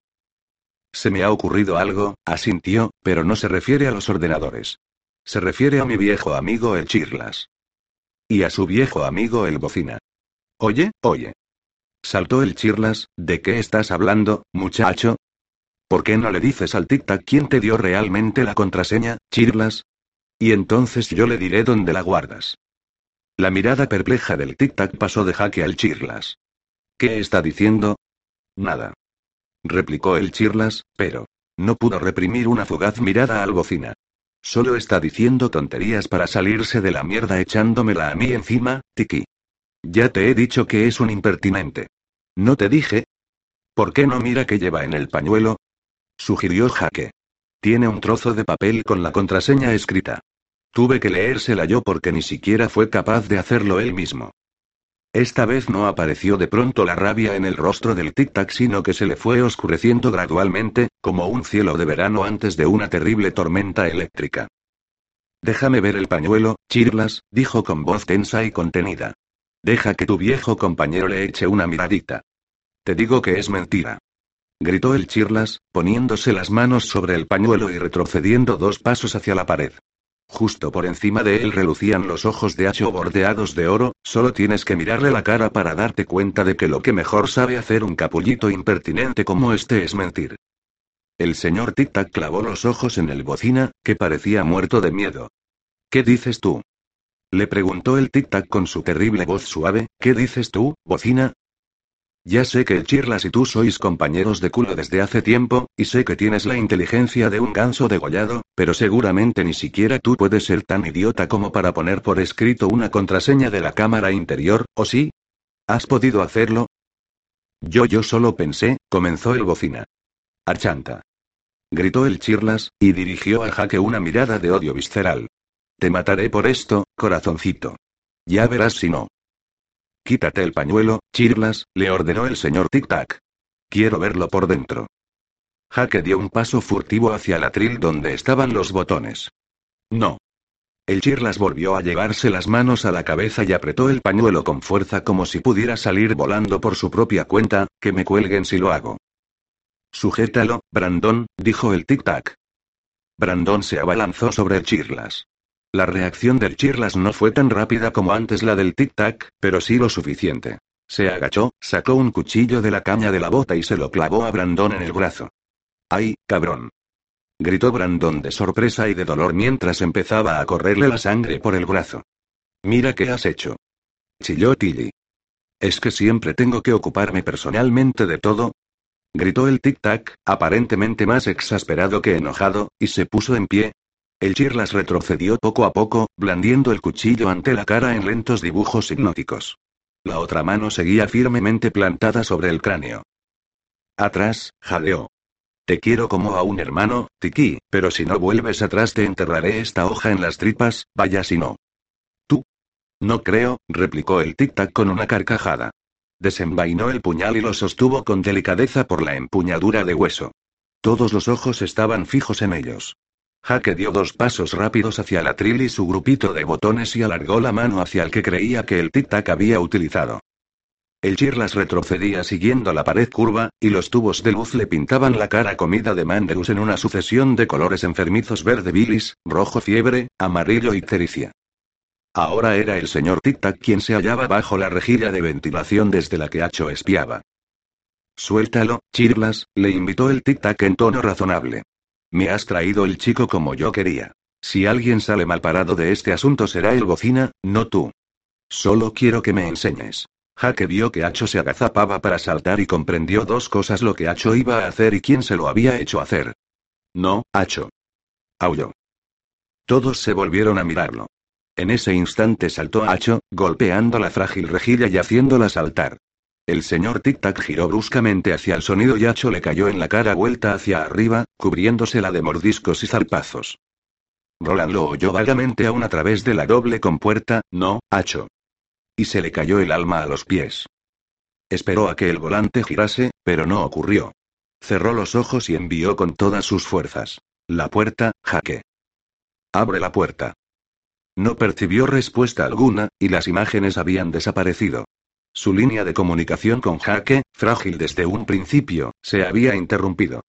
Se me ha ocurrido algo, asintió, pero no se refiere a los ordenadores. Se refiere a mi viejo amigo el Chirlas. Y a su viejo amigo el Bocina. Oye, oye. Saltó el Chirlas, ¿de qué estás hablando, muchacho? ¿Por qué no le dices al tic-tac quién te dio realmente la contraseña, Chirlas? Y entonces yo le diré dónde la guardas. La mirada perpleja del tic-tac pasó de jaque al Chirlas. ¿Qué está diciendo? Nada. Replicó el Chirlas, pero no pudo reprimir una fugaz mirada al bocina. Solo está diciendo tonterías para salirse de la mierda echándomela a mí encima, Tiki. Ya te he dicho que es un impertinente. ¿No te dije? ¿Por qué no mira que lleva en el pañuelo? Sugirió Jaque. Tiene un trozo de papel con la contraseña escrita. Tuve que leérsela yo porque ni siquiera fue capaz de hacerlo él mismo. Esta vez no apareció de pronto la rabia en el rostro del tic-tac, sino que se le fue oscureciendo gradualmente, como un cielo de verano antes de una terrible tormenta eléctrica. Déjame ver el pañuelo, Chirlas, dijo con voz tensa y contenida. Deja que tu viejo compañero le eche una miradita. Te digo que es mentira gritó el Chirlas, poniéndose las manos sobre el pañuelo y retrocediendo dos pasos hacia la pared. Justo por encima de él relucían los ojos de Hacho bordeados de oro, solo tienes que mirarle la cara para darte cuenta de que lo que mejor sabe hacer un capullito impertinente como este es mentir. El señor Tic-Tac clavó los ojos en el bocina, que parecía muerto de miedo. ¿Qué dices tú? Le preguntó el Tic-Tac con su terrible voz suave, ¿qué dices tú, bocina? Ya sé que Chirlas y tú sois compañeros de culo desde hace tiempo, y sé que tienes la inteligencia de un ganso degollado, pero seguramente ni siquiera tú puedes ser tan idiota como para poner por escrito una contraseña de la cámara interior, ¿o sí? ¿Has podido hacerlo? Yo yo solo pensé, comenzó el bocina. Archanta. Gritó el Chirlas, y dirigió a Jaque una mirada de odio visceral. Te mataré por esto, corazoncito. Ya verás si no. Quítate el pañuelo, Chirlas, le ordenó el señor Tic-Tac. Quiero verlo por dentro. Jaque dio un paso furtivo hacia el atril donde estaban los botones. No. El Chirlas volvió a llevarse las manos a la cabeza y apretó el pañuelo con fuerza como si pudiera salir volando por su propia cuenta, que me cuelguen si lo hago. Sujétalo, Brandon, dijo el tic-tac. Brandon se abalanzó sobre el Chirlas. La reacción del Chirlas no fue tan rápida como antes la del tic-tac, pero sí lo suficiente. Se agachó, sacó un cuchillo de la caña de la bota y se lo clavó a Brandon en el brazo. ¡Ay, cabrón! gritó Brandon de sorpresa y de dolor mientras empezaba a correrle la sangre por el brazo. Mira qué has hecho. Chilló Tilly. ¿Es que siempre tengo que ocuparme personalmente de todo? Gritó el tic-tac, aparentemente más exasperado que enojado, y se puso en pie. El Chirlas retrocedió poco a poco, blandiendo el cuchillo ante la cara en lentos dibujos hipnóticos. La otra mano seguía firmemente plantada sobre el cráneo. Atrás, jadeó. Te quiero como a un hermano, Tiki, pero si no vuelves atrás te enterraré esta hoja en las tripas, vaya si no. Tú. No creo, replicó el tic-tac con una carcajada. Desenvainó el puñal y lo sostuvo con delicadeza por la empuñadura de hueso. Todos los ojos estaban fijos en ellos. Jaque dio dos pasos rápidos hacia la tril y su grupito de botones y alargó la mano hacia el que creía que el tic-tac había utilizado. El Chirlas retrocedía siguiendo la pared curva, y los tubos de luz le pintaban la cara comida de Mandelus en una sucesión de colores enfermizos verde bilis, rojo fiebre, amarillo y. Ahora era el señor Tic-Tac quien se hallaba bajo la rejilla de ventilación desde la que Hacho espiaba. Suéltalo, Chirlas, le invitó el Tic-Tac en tono razonable. Me has traído el chico como yo quería. Si alguien sale mal parado de este asunto será el bocina, no tú. Solo quiero que me enseñes. Jaque vio que Hacho se agazapaba para saltar y comprendió dos cosas lo que Hacho iba a hacer y quién se lo había hecho hacer. No, Hacho. Aulló. Todos se volvieron a mirarlo. En ese instante saltó Hacho, golpeando la frágil rejilla y haciéndola saltar. El señor Tic-Tac giró bruscamente hacia el sonido y Hacho le cayó en la cara vuelta hacia arriba, cubriéndosela de mordiscos y zarpazos. Roland lo oyó vagamente aún a través de la doble compuerta, no, Hacho. Y se le cayó el alma a los pies. Esperó a que el volante girase, pero no ocurrió. Cerró los ojos y envió con todas sus fuerzas. La puerta, jaque. Abre la puerta. No percibió respuesta alguna, y las imágenes habían desaparecido. Su línea de comunicación con Jaque, frágil desde un principio, se había interrumpido.